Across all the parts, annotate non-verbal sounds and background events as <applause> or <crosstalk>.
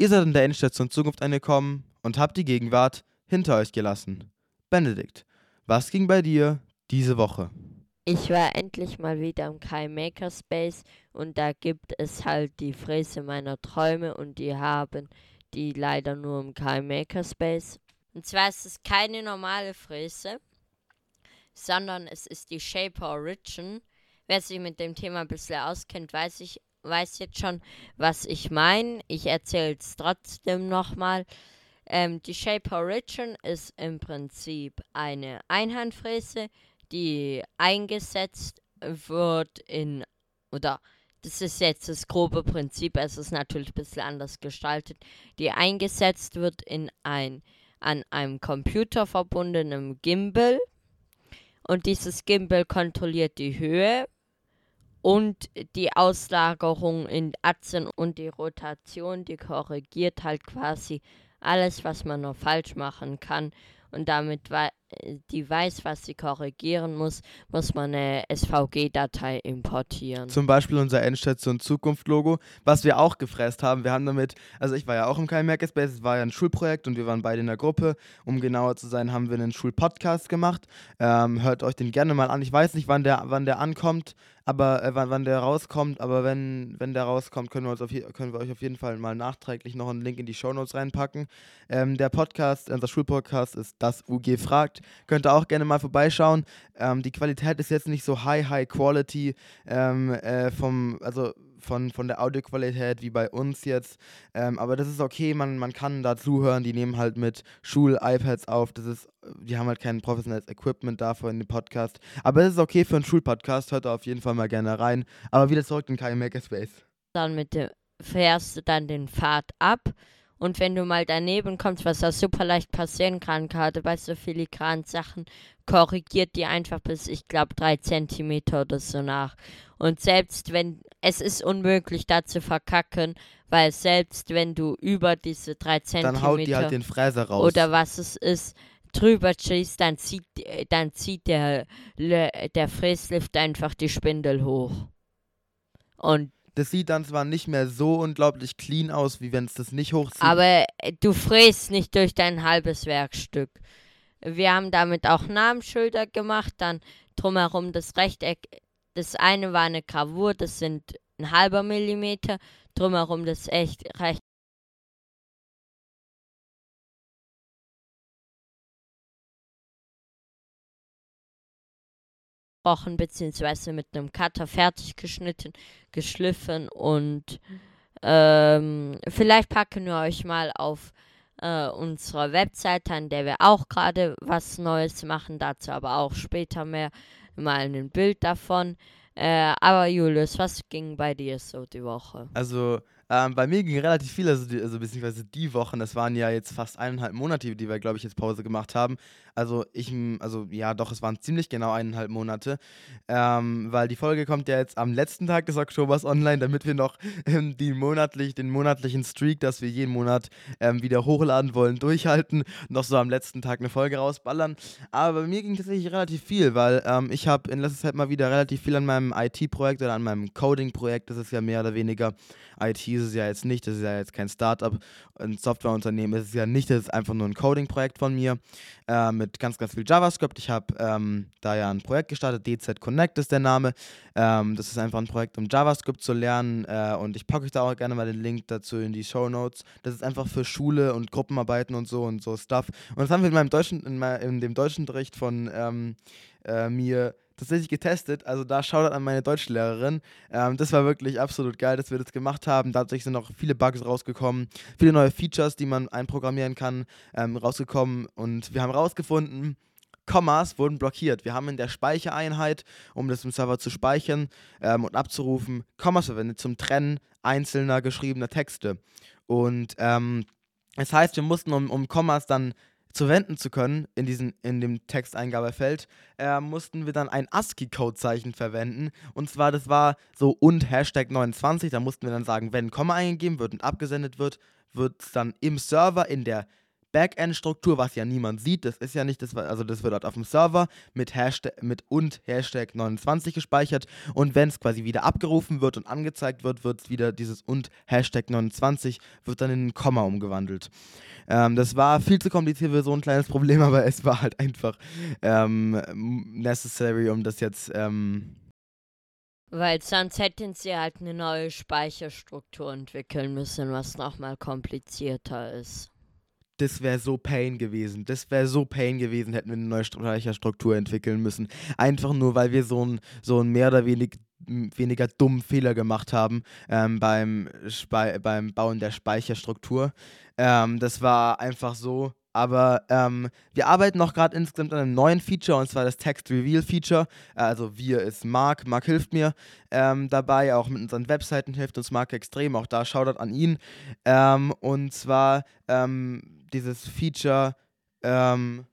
Ihr seid in der Endstation Zukunft angekommen und habt die Gegenwart hinter euch gelassen. Benedikt, was ging bei dir diese Woche? Ich war endlich mal wieder im Kai Makerspace und da gibt es halt die Fräse meiner Träume und die haben die leider nur im Kai Makerspace. Und zwar ist es keine normale Fräse, sondern es ist die Shaper Origin. Wer sich mit dem Thema ein bisschen auskennt, weiß ich, weiß jetzt schon, was ich meine. Ich erzähle es trotzdem nochmal. Ähm, die Shaper Origin ist im Prinzip eine Einhandfräse, die eingesetzt wird in, oder das ist jetzt das grobe Prinzip, es ist natürlich ein bisschen anders gestaltet, die eingesetzt wird in ein an einem Computer verbundenen Gimbal. Und dieses Gimbal kontrolliert die Höhe und die Auslagerung in Achsen und die Rotation, die korrigiert halt quasi alles, was man noch falsch machen kann. Und damit die weiß, was sie korrigieren muss, muss man eine SVG-Datei importieren. Zum Beispiel unser Endstation Zukunft-Logo, was wir auch gefräst haben. Wir haben damit, also ich war ja auch im KM Makerspace, es war ja ein Schulprojekt und wir waren beide in der Gruppe. Um genauer zu sein, haben wir einen Schulpodcast gemacht. Ähm, hört euch den gerne mal an. Ich weiß nicht, wann der, wann der ankommt, aber äh, wann, wann der rauskommt, aber wenn, wenn der rauskommt, können wir, uns auf können wir euch auf jeden Fall mal nachträglich noch einen Link in die Shownotes reinpacken. Ähm, der Podcast, unser Schulpodcast ist das UG fragt. Könnt ihr auch gerne mal vorbeischauen. Ähm, die Qualität ist jetzt nicht so high, high quality ähm, äh, vom, also von, von der Audioqualität wie bei uns jetzt. Ähm, aber das ist okay, man, man kann da zuhören. Die nehmen halt mit Schul-iPads auf. Das ist, die haben halt kein professionelles Equipment dafür in dem Podcast. Aber es ist okay für einen Schulpodcast. Hört da auf jeden Fall mal gerne rein. Aber wieder zurück in kein Makerspace. Dann mit dem, fährst du dann den Pfad ab und wenn du mal daneben kommst, was da super leicht passieren kann, gerade bei so filigranen Sachen, korrigiert die einfach bis, ich glaube, drei Zentimeter oder so nach. Und selbst wenn, es ist unmöglich, da zu verkacken, weil selbst wenn du über diese drei Zentimeter. Dann haut die halt den Fräser raus. Oder was es ist, drüber schießt, dann zieht, dann zieht der, der Fräslift einfach die Spindel hoch. Und das sieht dann zwar nicht mehr so unglaublich clean aus, wie wenn es das nicht hochzieht. Aber äh, du fräst nicht durch dein halbes Werkstück. Wir haben damit auch Namensschilder gemacht, dann drumherum das Rechteck. Das eine war eine Gravur, das sind ein halber Millimeter. Drumherum das echt recht gebrochen bzw. mit einem Cutter fertig geschnitten, geschliffen und ähm, vielleicht packen wir euch mal auf äh, unserer Webseite, an der wir auch gerade was Neues machen, dazu aber auch später mehr mal ein Bild davon. Äh, aber Julius, was ging bei dir so die Woche? Also ähm, bei mir ging relativ viel, also, die, also beziehungsweise die Wochen, das waren ja jetzt fast eineinhalb Monate, die wir, glaube ich, jetzt Pause gemacht haben. Also ich, also ja, doch, es waren ziemlich genau eineinhalb Monate, ähm, weil die Folge kommt ja jetzt am letzten Tag des Oktobers online, damit wir noch ähm, die monatlich, den monatlichen Streak, dass wir jeden Monat ähm, wieder hochladen wollen, durchhalten, noch so am letzten Tag eine Folge rausballern. Aber bei mir ging tatsächlich relativ viel, weil ähm, ich habe in letzter Zeit mal wieder relativ viel an meinem IT-Projekt oder an meinem Coding-Projekt, das ist ja mehr oder weniger IT ist es ja jetzt nicht, das ist ja jetzt kein Startup, ein Softwareunternehmen ist es ja nicht, das ist einfach nur ein Coding-Projekt von mir äh, mit ganz, ganz viel JavaScript. Ich habe ähm, da ja ein Projekt gestartet, DZ Connect ist der Name. Ähm, das ist einfach ein Projekt, um JavaScript zu lernen äh, und ich packe euch da auch gerne mal den Link dazu in die Show Notes. Das ist einfach für Schule und Gruppenarbeiten und so und so Stuff. Und das haben wir in meinem deutschen, in, mein, in dem deutschen Unterricht von ähm, äh, mir tatsächlich getestet. Also da schaut an meine Deutschlehrerin. Ähm, das war wirklich absolut geil, dass wir das gemacht haben. Dadurch sind auch viele Bugs rausgekommen, viele neue Features, die man einprogrammieren kann, ähm, rausgekommen. Und wir haben rausgefunden, Kommas wurden blockiert. Wir haben in der Speichereinheit, um das im Server zu speichern ähm, und abzurufen, Kommas verwendet zum Trennen einzelner geschriebener Texte. Und ähm, das heißt, wir mussten, um, um Kommas dann zu wenden zu können in, diesen, in dem Texteingabefeld, äh, mussten wir dann ein ASCII-Codezeichen verwenden. Und zwar, das war so und Hashtag 29. Da mussten wir dann sagen, wenn Komma eingegeben wird und abgesendet wird, wird es dann im Server in der Backend-Struktur, was ja niemand sieht. Das ist ja nicht, das, also das wird dort auf dem Server mit Hashtag mit und Hashtag 29 gespeichert. Und wenn es quasi wieder abgerufen wird und angezeigt wird, wird wieder dieses und Hashtag 29 wird dann in ein Komma umgewandelt. Ähm, das war viel zu kompliziert für so ein kleines Problem, <laughs> aber es war halt einfach ähm, necessary, um das jetzt ähm, weil sonst hätten sie halt eine neue Speicherstruktur entwickeln müssen, was nochmal komplizierter ist. Das wäre so Pain gewesen. Das wäre so Pain gewesen, hätten wir eine neue Speicherstruktur entwickeln müssen. Einfach nur, weil wir so einen so ein mehr oder wenig, weniger dummen Fehler gemacht haben ähm, beim, beim Bauen der Speicherstruktur. Ähm, das war einfach so, aber ähm, wir arbeiten noch gerade insgesamt an einem neuen Feature und zwar das Text Reveal Feature. Also wir ist Marc, Marc hilft mir ähm, dabei, auch mit unseren Webseiten hilft uns Marc extrem, auch da Shoutout an ihn. Ähm, und zwar ähm, dieses Feature ähm,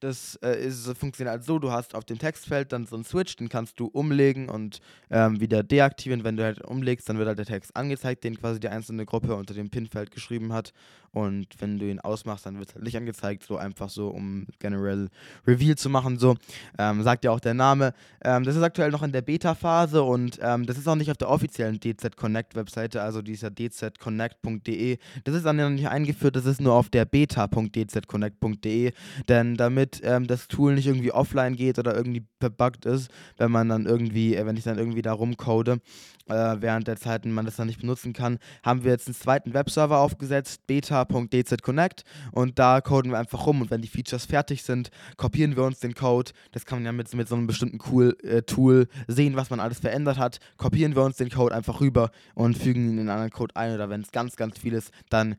das äh, ist, funktioniert halt so, du hast auf dem Textfeld dann so einen Switch, den kannst du umlegen und ähm, wieder deaktivieren. Wenn du halt umlegst, dann wird halt der Text angezeigt, den quasi die einzelne Gruppe unter dem Pinfeld geschrieben hat. Und wenn du ihn ausmachst, dann wird es halt nicht angezeigt, so einfach so, um generell Reveal zu machen. So ähm, sagt ja auch der Name. Ähm, das ist aktuell noch in der Beta-Phase und ähm, das ist auch nicht auf der offiziellen DZ Connect Webseite, also dieser dzconnect.de. Das ist dann ja noch nicht eingeführt, das ist nur auf der beta.dzconnect.de, denn damit ähm, das Tool nicht irgendwie offline geht oder irgendwie verbuggt ist, wenn man dann irgendwie, äh, wenn ich dann irgendwie da rumcode, äh, während der Zeit man das dann nicht benutzen kann, haben wir jetzt einen zweiten Webserver aufgesetzt, beta.dzconnect und da coden wir einfach rum und wenn die Features fertig sind, kopieren wir uns den Code, das kann man ja mit, mit so einem bestimmten cool, äh, Tool sehen, was man alles verändert hat, kopieren wir uns den Code einfach rüber und fügen ihn in einen anderen Code ein oder wenn es ganz, ganz viel ist, dann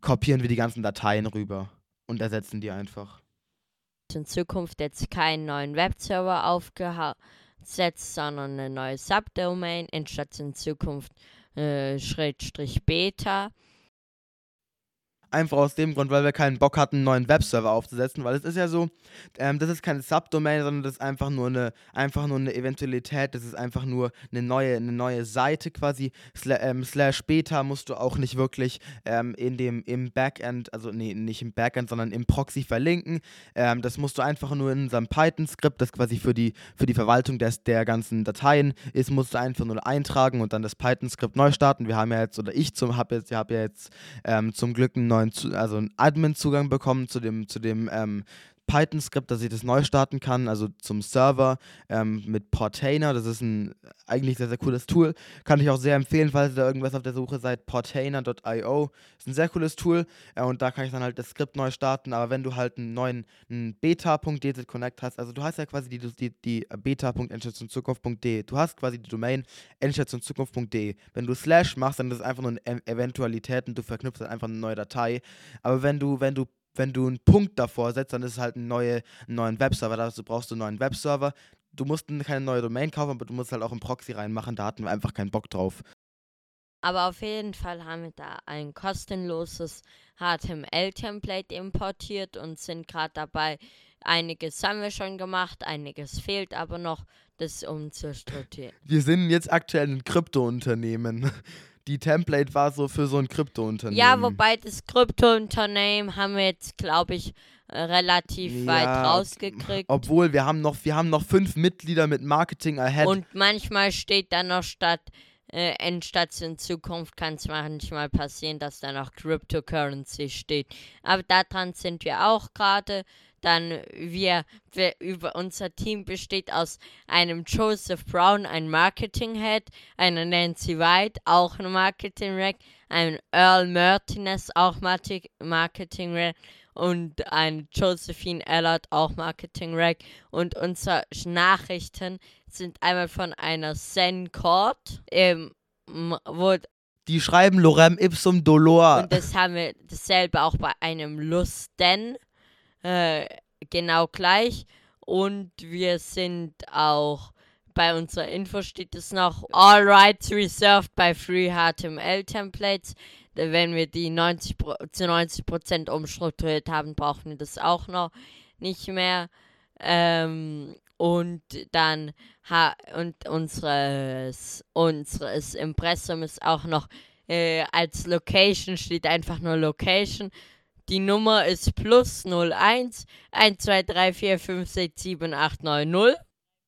kopieren wir die ganzen Dateien rüber und ersetzen die einfach. In Zukunft jetzt keinen neuen Webserver aufgehauen setzt, sondern eine neue Subdomain, in Zukunft äh, Schrägstrich Beta. Einfach aus dem Grund, weil wir keinen Bock hatten, einen neuen Webserver aufzusetzen, weil es ist ja so, ähm, das ist keine Subdomain, sondern das ist einfach nur eine, einfach nur eine Eventualität, das ist einfach nur eine neue, eine neue Seite quasi. Sla ähm, slash Beta musst du auch nicht wirklich ähm, in dem, im Backend, also nee, nicht im Backend, sondern im Proxy verlinken. Ähm, das musst du einfach nur in unserem Python-Skript, das quasi für die, für die Verwaltung des, der ganzen Dateien ist, musst du einfach nur eintragen und dann das Python-Skript neu starten. Wir haben ja jetzt, oder ich habe jetzt, hab ja jetzt ähm, zum Glück einen neuen neuen, also einen Admin-Zugang bekommen zu dem, zu dem ähm, Python-Skript, dass ich das neu starten kann, also zum Server ähm, mit Portainer. Das ist ein eigentlich sehr, sehr cooles Tool. Kann ich auch sehr empfehlen, falls ihr da irgendwas auf der Suche seid. Portainer.io ist ein sehr cooles Tool äh, und da kann ich dann halt das Skript neu starten. Aber wenn du halt einen neuen beta.dz Connect hast, also du hast ja quasi die, die, die beta.endschatzundzukunft.de, du hast quasi die Domain endschatzundzukunft.de. Wenn du Slash machst, dann ist es einfach nur eine Eventualität und du verknüpfst dann einfach eine neue Datei. Aber wenn du, wenn du wenn du einen Punkt davor setzt, dann ist es halt ein, neue, ein neuen Webserver. Dazu brauchst du einen neuen Webserver. Du musst keine neue Domain kaufen, aber du musst halt auch einen Proxy reinmachen. Da hatten wir einfach keinen Bock drauf. Aber auf jeden Fall haben wir da ein kostenloses HTML-Template importiert und sind gerade dabei. Einiges haben wir schon gemacht, einiges fehlt aber noch, das umzustrukturieren. Wir sind jetzt aktuell ein Krypto-Unternehmen die Template war so für so ein Krypto-Unternehmen. Ja, wobei das Krypto-Unternehmen haben wir jetzt, glaube ich, äh, relativ ja, weit rausgekriegt. Obwohl, wir haben noch, wir haben noch fünf Mitglieder mit Marketing ahead. Und manchmal steht da noch statt äh, Endstation Zukunft kann es manchmal passieren, dass da noch Cryptocurrency steht. Aber daran sind wir auch gerade. Dann wir, wir über unser Team besteht aus einem Joseph Brown, ein Marketing Head, einer Nancy White, auch ein Marketing Rec, einem Earl Martinez, auch Marketing Rec und ein Josephine Ellert, auch Marketing Rec. Und unsere Nachrichten sind einmal von einer Zen Court, ähm, wo die schreiben Lorem ipsum dolor. Und das haben wir dasselbe auch bei einem Lusten. Äh, genau gleich. Und wir sind auch bei unserer Info steht es noch All rights reserved by free HTML Templates. Wenn wir die 90 zu 90% umstrukturiert haben, brauchen wir das auch noch nicht mehr. Ähm, und dann ha und unseres, unseres Impressum ist auch noch äh, als Location steht einfach nur Location Die Nummer ist plus 01 12345677890.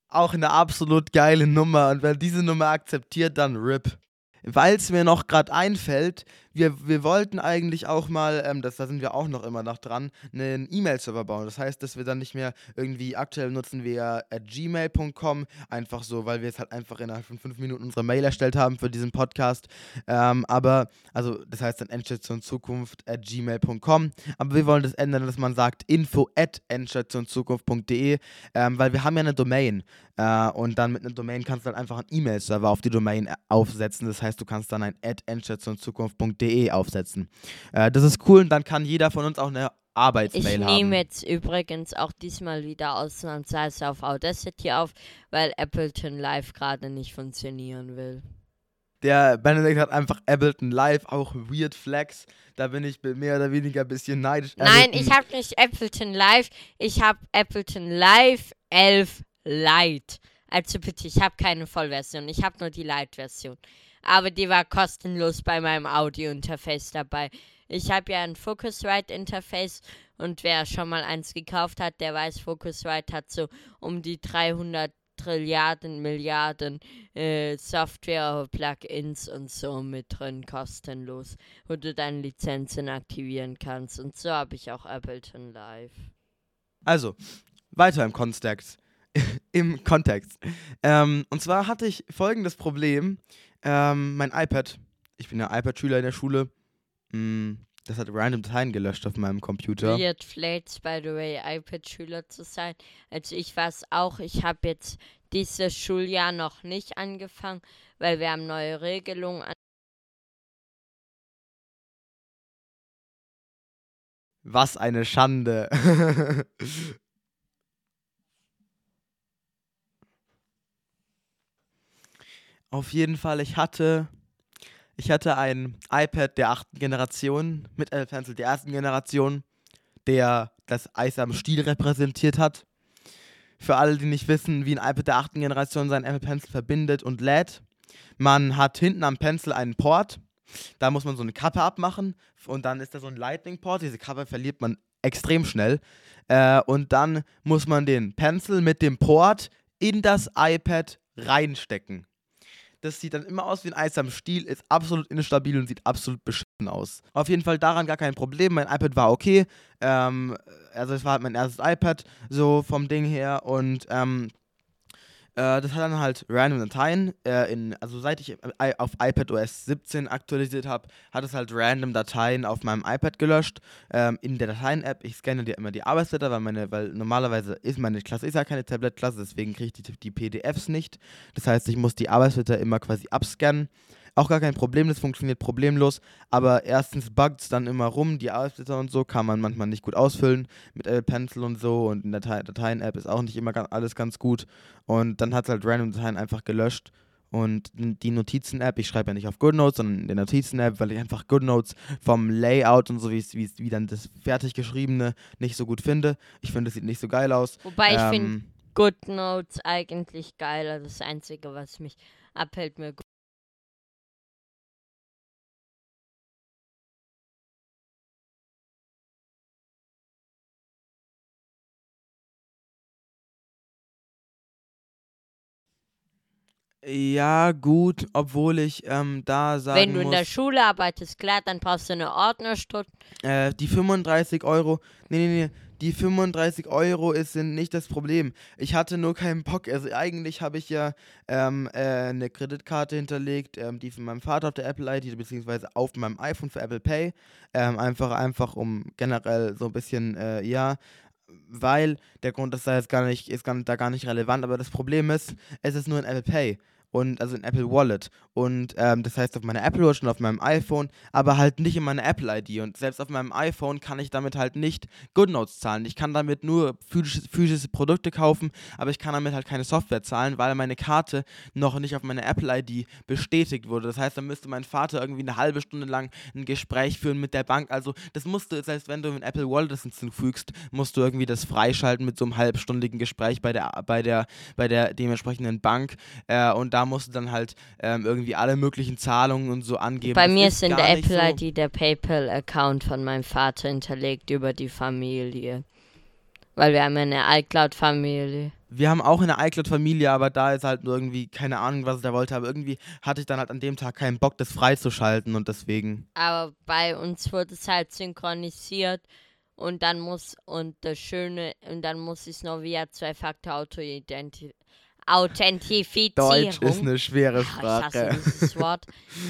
Auch eine absolut geile Nummer. Und wer diese Nummer akzeptiert, dann RIP. Weil es mir noch gerade einfällt, wir, wir wollten eigentlich auch mal, ähm, das, da sind wir auch noch immer noch dran, einen E-Mail-Server bauen. Das heißt, dass wir dann nicht mehr irgendwie aktuell nutzen wir gmail.com, einfach so, weil wir es halt einfach innerhalb von fünf Minuten unsere Mail erstellt haben für diesen Podcast. Ähm, aber, also das heißt dann Endstationzukunft at gmail.com. Aber wir wollen das ändern, dass man sagt info at endstationzukunft.de, ähm, weil wir haben ja eine Domain. Äh, und dann mit einer Domain kannst du halt einfach einen E-Mail-Server auf die Domain äh, aufsetzen. Das heißt, du kannst dann ein at endstationzukunft.de aufsetzen. Äh, das ist cool und dann kann jeder von uns auch eine Arbeitsmail Ich haben. nehme jetzt übrigens auch diesmal wieder ausnahmsweise auf Audacity auf, weil Appleton Live gerade nicht funktionieren will. Der Benedikt hat einfach Ableton Live, auch Weird Flex. Da bin ich mehr oder weniger ein bisschen neidisch. Nein, Ableton- ich habe nicht Appleton Live, ich habe Appleton Live 11 Lite. Also bitte, ich habe keine Vollversion, ich habe nur die Lite-Version. Aber die war kostenlos bei meinem Audio-Interface dabei. Ich habe ja ein Focusrite-Interface und wer schon mal eins gekauft hat, der weiß, Focusrite hat so um die 300 Trilliarden, Milliarden äh, Software-Plugins und so mit drin, kostenlos, wo du deine Lizenzen aktivieren kannst. Und so habe ich auch Ableton Live. Also, weiter im Kontext. <laughs> Im Kontext. Ähm, und zwar hatte ich folgendes Problem. Ähm, mein iPad, ich bin ja iPad-Schüler in der Schule, mh, das hat random Dateien gelöscht auf meinem Computer. Weird Flates, by the way, iPad-Schüler zu sein. Also ich war es auch. Ich habe jetzt dieses Schuljahr noch nicht angefangen, weil wir haben neue Regelungen an. Was eine Schande. <laughs> Auf jeden Fall, ich hatte, ich hatte ein iPad der achten Generation mit Apple Pencil der ersten Generation, der das Eis am Stiel repräsentiert hat. Für alle, die nicht wissen, wie ein iPad der achten Generation seinen Apple Pencil verbindet und lädt. Man hat hinten am Pencil einen Port, da muss man so eine Kappe abmachen und dann ist da so ein Lightning-Port. Diese Kappe verliert man extrem schnell. Äh, und dann muss man den Pencil mit dem Port in das iPad reinstecken. Das sieht dann immer aus wie ein Eis am Stiel, ist absolut instabil und sieht absolut beschissen aus. Auf jeden Fall daran gar kein Problem. Mein iPad war okay. Ähm, also es war halt mein erstes iPad, so vom Ding her. Und ähm, äh, das hat dann halt random Dateien. Äh, in, also seit ich äh, auf iPad OS 17 aktualisiert habe, hat es halt random Dateien auf meinem iPad gelöscht. Ähm, in der Dateien-App, ich scanne dir immer die Arbeitsblätter, weil, meine, weil normalerweise ist meine Klasse ist ja keine Tablet-Klasse, deswegen kriege ich die, die PDFs nicht. Das heißt, ich muss die Arbeitsblätter immer quasi abscannen. Auch gar kein Problem, das funktioniert problemlos. Aber erstens buggt es dann immer rum, die Arbeitsblätter und so kann man manchmal nicht gut ausfüllen mit Apple Pencil und so. Und in der Datei- Dateien-App ist auch nicht immer alles ganz gut. Und dann hat es halt random Dateien einfach gelöscht. Und die Notizen-App, ich schreibe ja nicht auf GoodNotes, sondern in der Notizen-App, weil ich einfach GoodNotes vom Layout und so, wie wie wie dann das fertig geschriebene nicht so gut finde. Ich finde, es sieht nicht so geil aus. Wobei ich finde Ähm, GoodNotes eigentlich geiler. Das Einzige, was mich abhält, mir ja, gut, obwohl ich ähm, da sagen Wenn du in muss, der Schule arbeitest, klar, dann brauchst du eine Ordnerstunde. Äh, die 35 Euro, nee, nee, nee, die 35 Euro ist, sind nicht das Problem. Ich hatte nur keinen Bock. Also eigentlich habe ich ja ähm, äh, eine Kreditkarte hinterlegt, ähm, die von meinem Vater auf der Apple ID, beziehungsweise auf meinem iPhone für Apple Pay. Ähm, einfach, einfach um generell so ein bisschen, äh, ja, weil der Grund ist da jetzt gar nicht, ist gar, da gar nicht relevant, aber das Problem ist, es ist nur ein Apple Pay. Und also ein Apple Wallet. Und ähm, das heißt auf meiner Apple Watch und auf meinem iPhone, aber halt nicht in meiner Apple ID. Und selbst auf meinem iPhone kann ich damit halt nicht GoodNotes zahlen. Ich kann damit nur physische, physische Produkte kaufen, aber ich kann damit halt keine Software zahlen, weil meine Karte noch nicht auf meine Apple ID bestätigt wurde. Das heißt, dann müsste mein Vater irgendwie eine halbe Stunde lang ein Gespräch führen mit der Bank. Also das musst du, selbst wenn du ein Apple Wallet hinzufügst, musst du irgendwie das freischalten mit so einem halbstündigen Gespräch bei der, bei der, bei der dementsprechenden Bank. Äh, und da da musst du dann halt ähm, irgendwie alle möglichen Zahlungen und so angeben. Bei Das mir ist in der nicht so. Apple-ID der PayPal-Account von meinem Vater hinterlegt über die Familie. Weil wir haben eine iCloud-Familie. Wir haben auch eine iCloud-Familie, aber da ist halt nur irgendwie, keine Ahnung, was ich da wollte, aber irgendwie hatte ich dann halt an dem Tag keinen Bock, das freizuschalten und deswegen. Aber bei uns wurde es halt synchronisiert und dann muss, und das Schöne, und dann muss ich es noch via Zwei-Faktor-Authentifizierung Deutsch ist eine schwere Ah, ich hasse Sprache. dieses <laughs> Wort,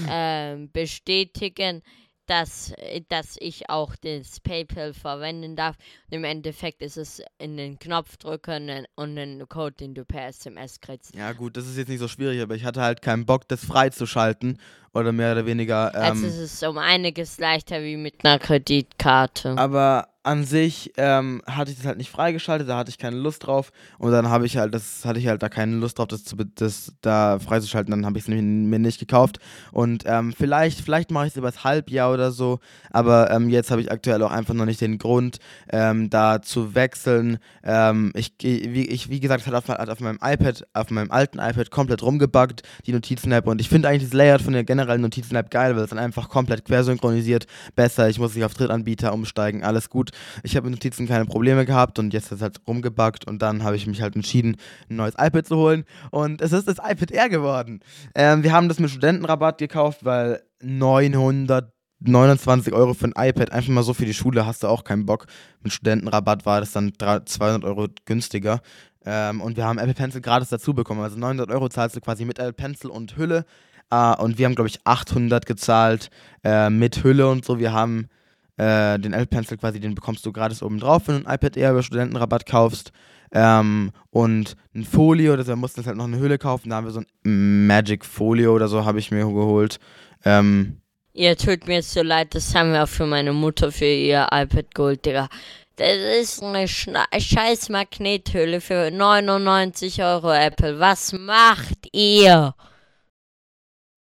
ähm, bestätigen, dass, dass ich auch das PayPal verwenden darf. Und im Endeffekt ist es in den Knopf drücken und- einen Code, den du per SMS kriegst. Ja, gut, das ist jetzt nicht so schwierig, aber ich hatte halt keinen Bock, das freizuschalten oder mehr oder weniger. Also Ähm, es ist um einiges leichter wie mit einer Kreditkarte. aber an sich ähm, hatte ich das halt nicht freigeschaltet, da hatte ich keine Lust drauf und dann habe ich halt, das hatte ich halt da keine Lust drauf, das, zu, das da freizuschalten, dann habe ich es mir nicht gekauft und ähm, vielleicht, vielleicht mache ich es übers Halbjahr oder so, aber ähm, jetzt habe ich aktuell auch einfach noch nicht den Grund, ähm, da zu wechseln. Ähm, ich, wie, ich, wie gesagt, es hat auf, hat auf meinem iPad, auf meinem alten iPad komplett rumgebuggt, die Notizen-App und ich finde eigentlich das Layout von der generellen Notizen-App geil, weil es dann einfach komplett quersynchronisiert, besser, ich muss nicht auf Drittanbieter umsteigen, alles gut. Ich habe mit Notizen keine Probleme gehabt und jetzt ist es halt rumgebuggt und dann habe ich mich halt entschieden, ein neues iPad zu holen und es ist das iPad Air geworden. Ähm, wir haben das mit Studentenrabatt gekauft, weil 929 Euro für ein iPad, einfach mal so für die Schule, hast du auch keinen Bock. Mit Studentenrabatt war das dann 300 200 Euro günstiger. Ähm, und wir haben Apple Pencil gratis dazu bekommen. Also 900 Euro zahlst du quasi mit Apple Pencil und Hülle. Äh, und wir haben, glaube ich, 800 gezahlt äh, mit Hülle und so. Wir haben äh, den Apple Pencil quasi, den bekommst du gratis oben drauf, wenn du ein iPad Air über Studentenrabatt kaufst. Ähm, und ein Folio, also wir mussten halt noch eine Hülle kaufen. Da haben wir so ein Magic Folio oder so, habe ich mir geholt. Ähm, Ihr tut mir so leid, das haben wir auch für meine Mutter für ihr iPad geholt, Digga. Das ist eine scheiß Magnethülle für 99 Euro Apple. Was macht ihr?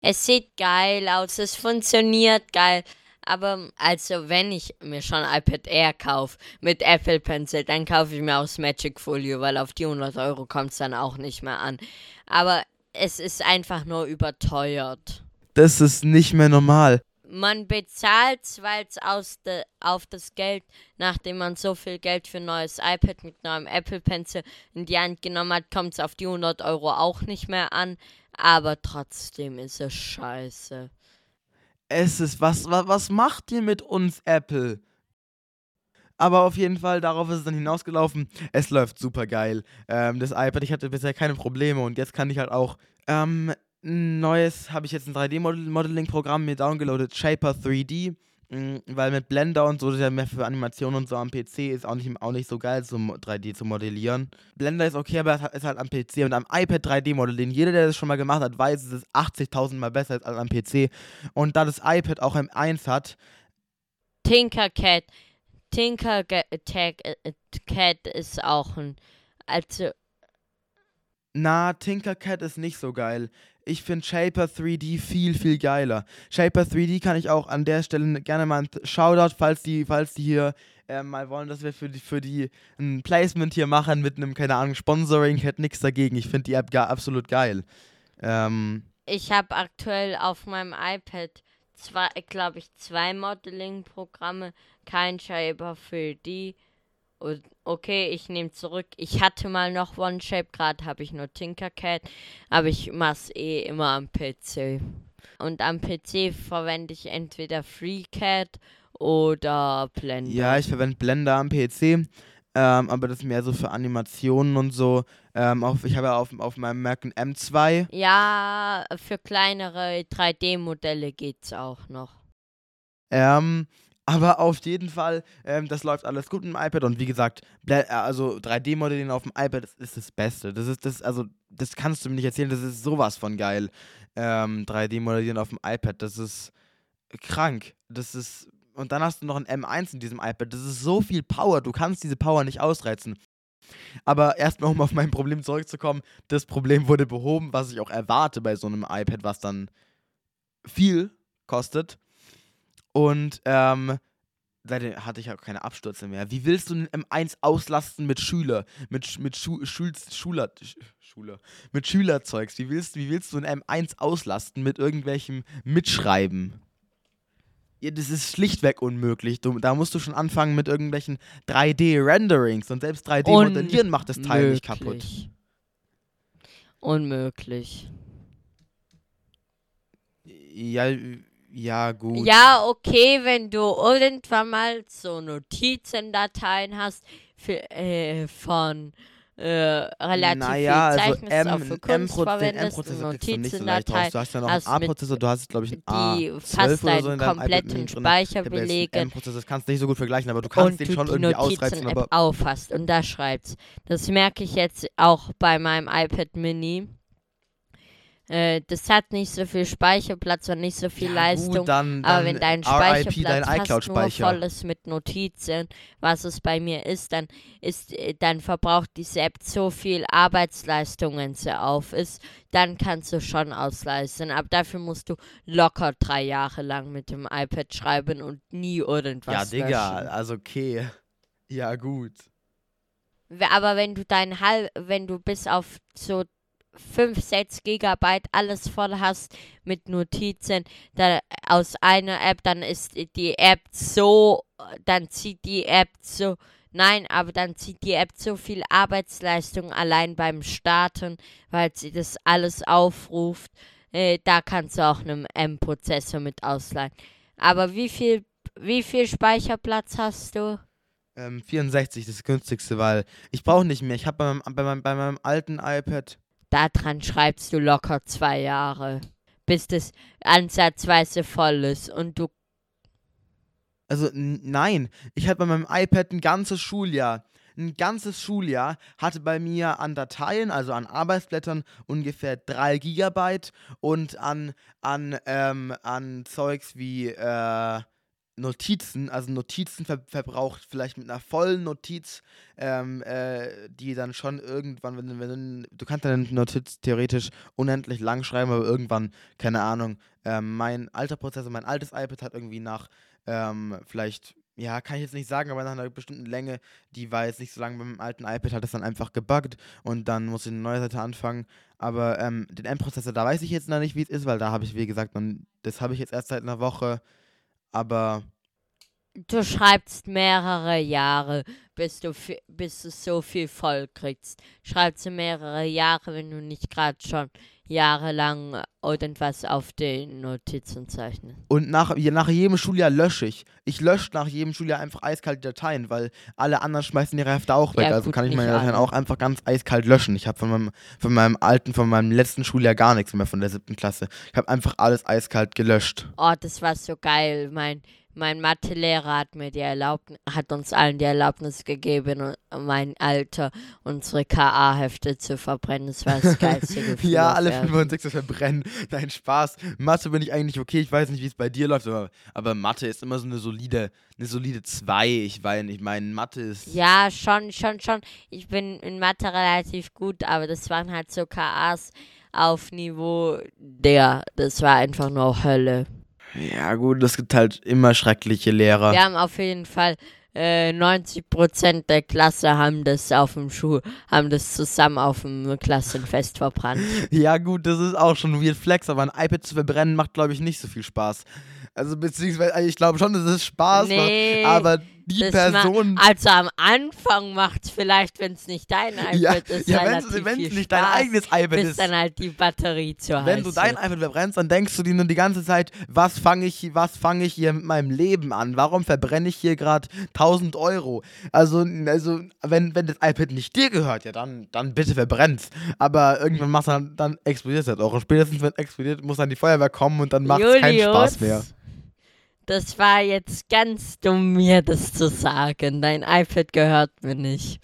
Es sieht geil aus, es funktioniert geil. Aber also wenn ich mir schon iPad Air kaufe mit Apple Pencil, dann kaufe ich mir auch das Magic Folio, weil auf die 100 Euro kommt es dann auch nicht mehr an. Aber es ist einfach nur überteuert. das ist nicht mehr normal. Man bezahlt, weil es aus de, auf das Geld, nachdem man so viel Geld für ein neues iPad mit neuem Apple Pencil in die Hand genommen hat, kommt es auf die 100 Euro auch nicht mehr an. Aber trotzdem ist es scheiße. Es ist, was, was, was macht ihr mit uns, Apple? Aber auf jeden Fall, darauf ist es dann hinausgelaufen. Es läuft super geil. Ähm, das iPad, ich hatte bisher keine Probleme und jetzt kann ich halt auch. Ähm, neues habe ich jetzt ein 3D-Modeling-Programm mir downgeloadet, Shaper 3D. Mm, Weil mit Blender und so, das ist ja mehr für Animationen und so am PC, ist auch nicht, auch nicht so geil, so 3D zu modellieren. Blender ist okay, aber es ist halt am PC und am iPad 3D modellieren. Jeder, der das schon mal gemacht hat, weiß, es ist 80.000 Mal besser als am PC. Und da das iPad auch M1 hat, Tinkercad. Tinkercad Cat ist auch ein. Also, na, Tinkercad ist nicht so geil. Ich finde Shaper 3D viel, viel geiler. Shaper 3D kann ich auch an der Stelle gerne mal ein Shoutout, falls die, falls die hier äh, mal wollen, dass wir für die, für die ein Placement hier machen mit einem, keine Ahnung, Sponsoring, hätte nichts dagegen. Ich finde die App gar absolut geil. Ähm, ich habe aktuell auf meinem iPad zwei, glaube ich, zwei Modeling-Programme, kein Shaper für die. Und okay, ich nehme zurück. Ich hatte mal noch OneShape, gerade habe ich nur Tinkercad, aber ich mache es eh immer am PC. Und am PC verwende ich entweder FreeCAD oder Blender. ja, ich verwende Blender am PC. Ähm, aber das ist mehr so für Animationen und so. Ähm, auf, ich habe ja auf, auf meinem Mac ein M2. Ja, für kleinere 3D-Modelle geht's auch noch. Ähm, aber auf jeden Fall, ähm, das läuft alles gut mit dem iPad und wie gesagt, äh, also 3D-Modellieren auf dem iPad ist, ist das Beste. Das ist das, also das kannst du mir nicht erzählen, das ist sowas von geil. Ähm, 3D-Modellieren auf dem iPad, das ist krank. Das ist und dann hast du noch ein M1 in diesem iPad. Das ist so viel Power, du kannst diese Power nicht ausreizen. Aber erstmal, um auf mein Problem zurückzukommen, das Problem wurde behoben, was ich auch erwarte bei so einem iPad, was dann viel kostet. Und ähm, seitdem hatte ich auch keine Abstürze mehr. Wie willst du ein M1 auslasten mit Schüler, mit, mit Schu Schul Schuler, Sch- Schule, mit Schülerzeugs? Wie willst, wie willst du ein M1 auslasten mit irgendwelchem Mitschreiben? Ja, das ist schlichtweg unmöglich. Du, da musst du schon anfangen mit irgendwelchen 3D-Renderings und selbst 3D-Modellieren macht das Teil nicht kaputt. Unmöglich. Unmöglich. Ja, ja, gut. Ja, okay, wenn du irgendwann mal so Notizendateien hast für, äh, von äh, relativ naja, viel also M, für M Kunst den verwendest, du nicht so. Notizendateien, Du hast ja noch einen A-Prozessor, du hast, glaube ich, einen die A12 fast so deinen iPad kompletten drin. Speicher belegen M-Prozessor, das kannst du nicht so gut vergleichen, aber du kannst den schon irgendwie ausreizen, aber aufhast und da schreibst. Das merke ich jetzt auch bei meinem iPad Mini. Äh, das hat nicht so viel Speicherplatz und nicht so viel ja, Leistung. Gut, dann, dann Aber wenn dein Speicherplatz dein fast nur voll ist mit Notizen, was es bei mir ist, dann ist, äh, dann verbraucht diese App so viel Arbeitsleistung, wenn sie auf ist, dann kannst du schon ausleisten. Aber dafür musst du locker drei Jahre lang mit dem iPad schreiben und nie irgendwas Ja, Digga, löschen. also okay. Ja, gut. Aber wenn du dein halb, wenn du bis auf so 5, 6 Gigabyte alles voll hast mit Notizen da, aus einer App, dann ist die App so, dann zieht die App so, nein, aber dann zieht die App so viel Arbeitsleistung allein beim Starten, weil sie das alles aufruft. Äh, da kannst du auch einen M-Prozessor mit ausleihen. Aber wie viel, wie viel Speicherplatz hast du? Ähm, 64, das günstigste, weil ich brauche nicht mehr. Ich habe bei bei, meinem, bei meinem alten iPad Daran schreibst du locker zwei Jahre, bis das ansatzweise voll ist und du. Also nein, ich hatte bei meinem iPad ein ganzes Schuljahr. Ein ganzes Schuljahr hatte bei mir an Dateien, also an Arbeitsblättern, ungefähr 3 Gigabyte und an, an, ähm, an Zeugs wie äh, Notizen, also Notizen ver verbraucht vielleicht mit einer vollen Notiz, ähm, äh, die dann schon irgendwann, wenn, du- wenn du, kannst deine Notiz theoretisch unendlich lang schreiben, aber irgendwann, keine Ahnung, ähm, mein alter Prozessor, mein altes iPad hat irgendwie nach ähm, vielleicht, ja, kann ich jetzt nicht sagen, aber nach einer bestimmten Länge, die war jetzt nicht so lang beim alten iPad, hat es dann einfach gebuggt und dann musste ich eine neue Seite anfangen. Aber ähm, den M-Prozessor, da weiß ich jetzt noch nicht, wie es ist, weil da habe ich, wie gesagt, noch, das habe ich jetzt erst seit einer Woche. Aber Du schreibst mehrere Jahre, bis du, bis du so viel voll kriegst. Schreibst du mehrere Jahre, wenn du nicht gerade schon jahrelang irgendwas auf den Notizen zeichnest. Und nach, nach jedem Schuljahr lösche ich. Ich lösche nach jedem Schuljahr einfach eiskalt die Dateien, weil alle anderen schmeißen ihre Hefte auch weg. Ja, also gut, kann ich meine Dateien alle. auch einfach ganz eiskalt löschen. Ich habe von meinem, von meinem alten, von meinem letzten Schuljahr gar nichts mehr von der siebten Klasse. Ich habe einfach alles eiskalt gelöscht. Oh, das war so geil. Mein, mein Mathelehrer hat mir die Erlaubnis, hat uns allen die Erlaubnis gegeben, mein Alter, unsere KA-Hefte zu verbrennen. Das war das geilste <laughs> Gefühl. Ja, alle Erden. 5 und 6 verbrennen. Dein Spaß. Mathe bin ich eigentlich okay. Ich weiß nicht, wie es bei dir läuft, aber, aber Mathe ist immer so eine solide, eine solide 2. Ich meine, ich meine, Mathe ist. Ja, schon, schon, schon. Ich bin in Mathe relativ gut, aber das waren halt so KAs auf Niveau der. Das war einfach nur Hölle. Ja, gut, es gibt halt immer schreckliche Lehrer. Wir haben auf jeden Fall äh, 90% der Klasse haben das auf dem Schul, haben das zusammen auf dem Klassenfest verbrannt. <laughs> Ja, gut, das ist auch schon weird Flex, aber ein iPad zu verbrennen macht, glaube ich, nicht so viel Spaß. Also, beziehungsweise, ich glaube schon, dass es Spaß Nee, macht, aber die das Person. Also am Anfang macht es vielleicht, wenn es nicht dein iPad Ja, ist, ja wenn es nicht dein eigenes iPad ist. dann halt die Batterie zu heiß Wenn du dein iPad verbrennst, dann denkst du dir nur die ganze Zeit, was fange ich, was fange ich hier mit meinem Leben an? Warum verbrenne ich hier gerade 1000 Euro? Also, also wenn, wenn das iPad nicht dir gehört, ja, dann, dann bitte verbrenn's. Aber irgendwann macht dann, dann explodiert es halt auch. Und spätestens, wenn es explodiert, muss dann die Feuerwehr kommen und dann macht es keinen Spaß mehr. Das war jetzt ganz dumm, mir das zu sagen. Dein iPad gehört mir nicht.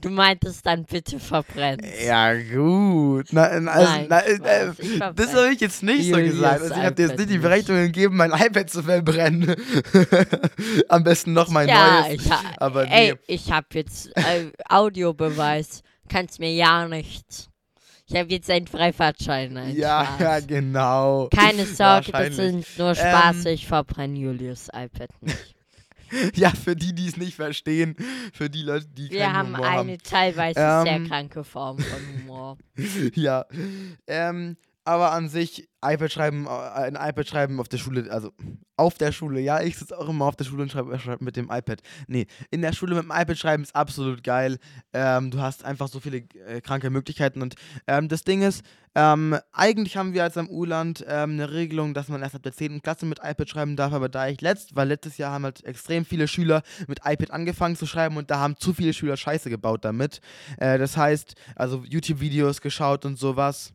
Du meintest dann bitte verbrennen. Ja, gut. Na, na, also, Nein, na, äh, ich verbrenne. das habe ich jetzt nicht so Julius gesagt. Also ich habe dir jetzt nicht die nicht. Berechtigung gegeben, mein iPad zu verbrennen. <laughs> Am besten noch mein ja, neues. ich ha aber nee. ey, ich habe jetzt äh, Audiobeweis. Kannst mir ja nichts. Ich habe jetzt einen Freifahrtschein. Nein, Ja, ja, genau. Keine <laughs> Sorge, das sind nur Spaß. Ich verbrenne Julius iPad nicht. <laughs> ja, für die, die es nicht verstehen, für die Leute, die Wir haben Humor eine haben. teilweise sehr Ähm. kranke Form von Humor. <laughs> ja. Ähm, aber an sich, iPad schreiben, äh, ein iPad schreiben auf der Schule, also auf der Schule, ja, ich sitze auch immer auf der Schule und schreibe schreib mit dem iPad. Nee, in der Schule mit dem iPad schreiben ist absolut geil. Ähm, du hast einfach so viele äh, kranke Möglichkeiten und ähm, das Ding ist, ähm, eigentlich haben wir als am U-Land ähm, eine Regelung, dass man erst ab der 10. Klasse mit iPad schreiben darf, aber da ich letzt, weil letztes Jahr haben halt extrem viele Schüler mit iPad angefangen zu schreiben und da haben zu viele Schüler Scheiße gebaut damit. Äh, das heißt, also YouTube-Videos geschaut und sowas.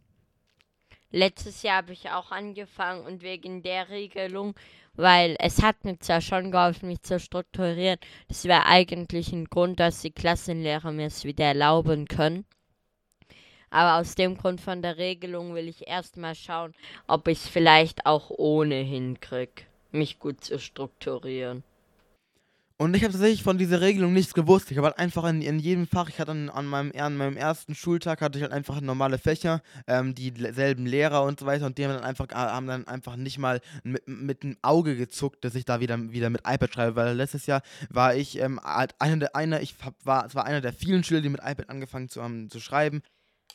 Letztes Jahr habe ich auch angefangen und wegen der Regelung, weil es hat mir zwar schon geholfen, mich zu strukturieren, das wäre eigentlich ein Grund, dass die Klassenlehrer mir es wieder erlauben können. Aber aus dem Grund von der Regelung will ich erstmal schauen, ob ich es vielleicht auch ohne hinkriege, mich gut zu strukturieren. Und ich habe tatsächlich von dieser Regelung nichts gewusst. Ich habe halt einfach in, in jedem Fach, ich hatte an, an, meinem, an meinem ersten Schultag hatte ich halt einfach normale Fächer, ähm, dieselben Lehrer und so weiter und die haben dann einfach, haben dann einfach nicht mal mit, mit dem Auge gezuckt, dass ich da wieder, wieder mit iPad schreibe, weil letztes Jahr war ich ähm, halt einer der, einer, ich hab, war, es war einer der vielen Schüler, die mit iPad angefangen zu haben zu schreiben.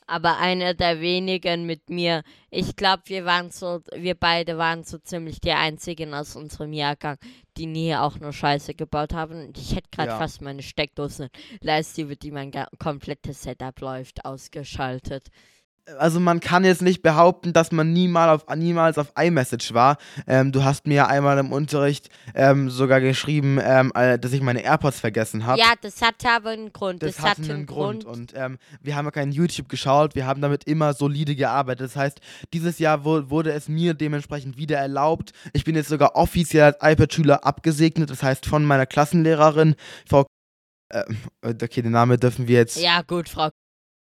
Aber einer der wenigen mit mir. Ich glaube, wir waren so, wir beide waren so ziemlich die einzigen aus unserem Jahrgang, die nie auch nur Scheiße gebaut haben. Und ich hätte gerade Ja. fast meine Steckdose leiste, über die mein komplettes Setup läuft, ausgeschaltet. Also man kann jetzt nicht behaupten, dass man niemals auf, niemals auf iMessage war. Ähm, du hast mir ja einmal im Unterricht ähm, sogar geschrieben, ähm, äh, dass ich meine AirPods vergessen habe. Ja, das hatte aber einen Grund. das Das, hatte einen Grund. Und ähm, wir haben ja kein YouTube geschaut, wir haben damit immer solide gearbeitet. Das heißt, dieses Jahr wu- wurde es mir dementsprechend wieder erlaubt. Ich bin jetzt sogar offiziell als iPad-Schüler abgesegnet, das heißt von meiner Klassenlehrerin, Frau. Äh, okay, den Namen dürfen wir jetzt. Ja, gut, Frau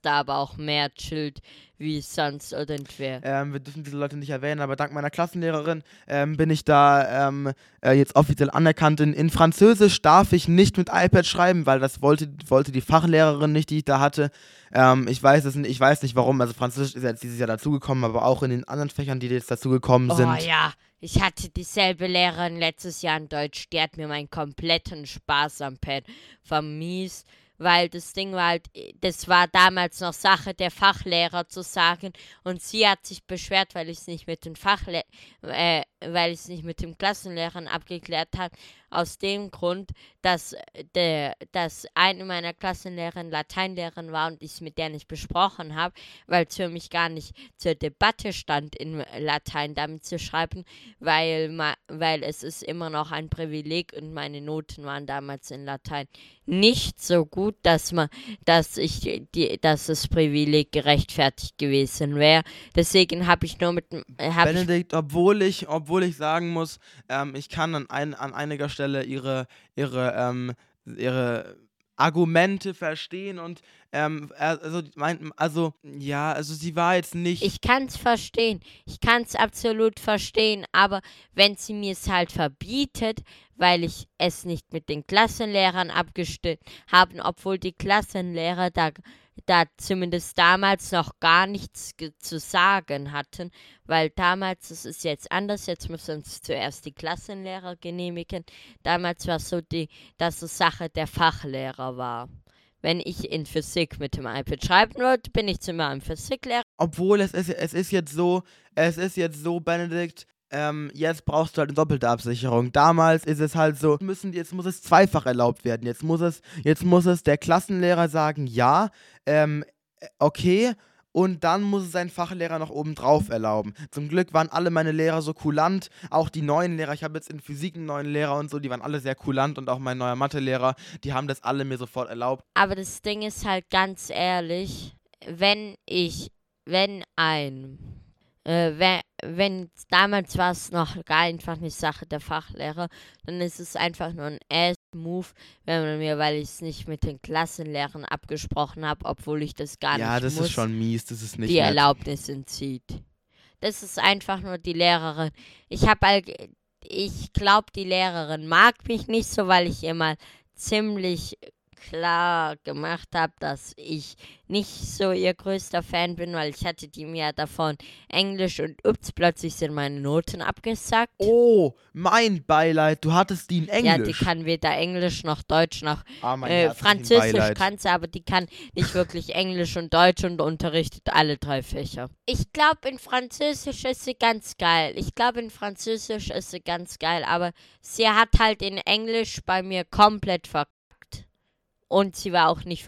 da aber auch mehr chillt, wie sonst irgendwer. Ähm, wir dürfen diese Leute nicht erwähnen, aber dank meiner Klassenlehrerin ähm, bin ich da ähm, äh, jetzt offiziell anerkannt. In, in Französisch darf ich nicht mit iPad schreiben, weil das wollte, wollte die Fachlehrerin nicht, die ich da hatte. Ähm, ich, weiß es, ich weiß nicht warum. Also Französisch ist jetzt dieses Jahr dazugekommen, aber auch in den anderen Fächern, die jetzt dazugekommen sind. Oh ja, ich hatte dieselbe Lehrerin letztes Jahr in Deutsch, die hat mir meinen kompletten Spaß am Pad vermies, weil das Ding war halt, das war damals noch Sache der Fachlehrer zu sagen und sie hat sich beschwert, weil ich es nicht mit den Fachle äh, weil ich es nicht mit dem Klassenlehrern abgeklärt habe, aus dem Grund, dass, der, dass eine meiner Klassenlehrerin Lateinlehrerin war und ich es mit der nicht besprochen habe, weil es für mich gar nicht zur Debatte stand, in Latein damit zu schreiben, weil, weil es ist immer noch ein Privileg und meine Noten waren damals in Latein nicht so gut, dass man, dass ich die, dass das Privileg gerechtfertigt gewesen wäre. Deswegen habe ich nur mit äh, hab ich Benedikt, obwohl ich, obwohl ich sagen muss, ähm, ich kann an, ein, an einiger Stelle ihre, ihre, ähm, ihre Argumente verstehen und ähm, äh, also, mein, also ja, also sie war jetzt nicht. Ich kann es verstehen. Ich kann es absolut verstehen. Aber wenn sie mir es halt verbietet, weil ich es nicht mit den Klassenlehrern abgestimmt habe, obwohl die Klassenlehrer da, da zumindest damals noch gar nichts zu sagen hatten, weil damals, das ist jetzt anders, jetzt müssen uns zuerst die Klassenlehrer genehmigen. Damals war es so, die, dass es Sache der Fachlehrer war. Wenn ich in Physik mit dem iPad schreiben wollte, bin ich zu meinem Physiklehrer. obwohl es ist, es ist jetzt so, es ist jetzt so, Benedikt, ähm, jetzt brauchst du halt eine doppelte Absicherung. Damals ist es halt so, müssen, jetzt muss es zweifach erlaubt werden. Jetzt muss es, jetzt muss es der Klassenlehrer sagen, ja, ähm, äh, okay, und dann muss es sein Fachlehrer noch obendrauf erlauben. Zum Glück waren alle meine Lehrer so kulant, auch die neuen Lehrer, ich habe jetzt in Physik einen neuen Lehrer und so, die waren alle sehr kulant und auch mein neuer Mathelehrer, die haben das alle mir sofort erlaubt. Aber das Ding ist halt ganz ehrlich, wenn ich, wenn ein, äh, wenn, damals war es noch gar einfach eine Sache der Fachlehrer, dann ist es einfach nur ein Ass-Move, wenn man mir, weil ich es nicht mit den Klassenlehrern abgesprochen habe, obwohl ich das gar ja, nicht das muss, ist schon mies, das ist nicht die nett. Erlaubnis entzieht. Das ist einfach nur die Lehrerin. Ich habe ich glaube, die Lehrerin mag mich nicht so, weil ich immer ziemlich klar gemacht habe, dass ich nicht so ihr größter Fan bin, weil ich hatte die mir davon Englisch und ups, plötzlich sind meine Noten abgesackt. Oh, mein Beileid, du hattest die in Englisch. Ja, die kann weder Englisch noch Deutsch noch ah, äh, Französisch kann sie, aber die kann nicht wirklich Englisch und Deutsch und unterrichtet alle drei Fächer. Ich glaube, in Französisch ist sie ganz geil. Ich glaube, in Französisch ist sie ganz geil, aber sie hat halt in Englisch bei mir komplett verkackt. Und sie war auch nicht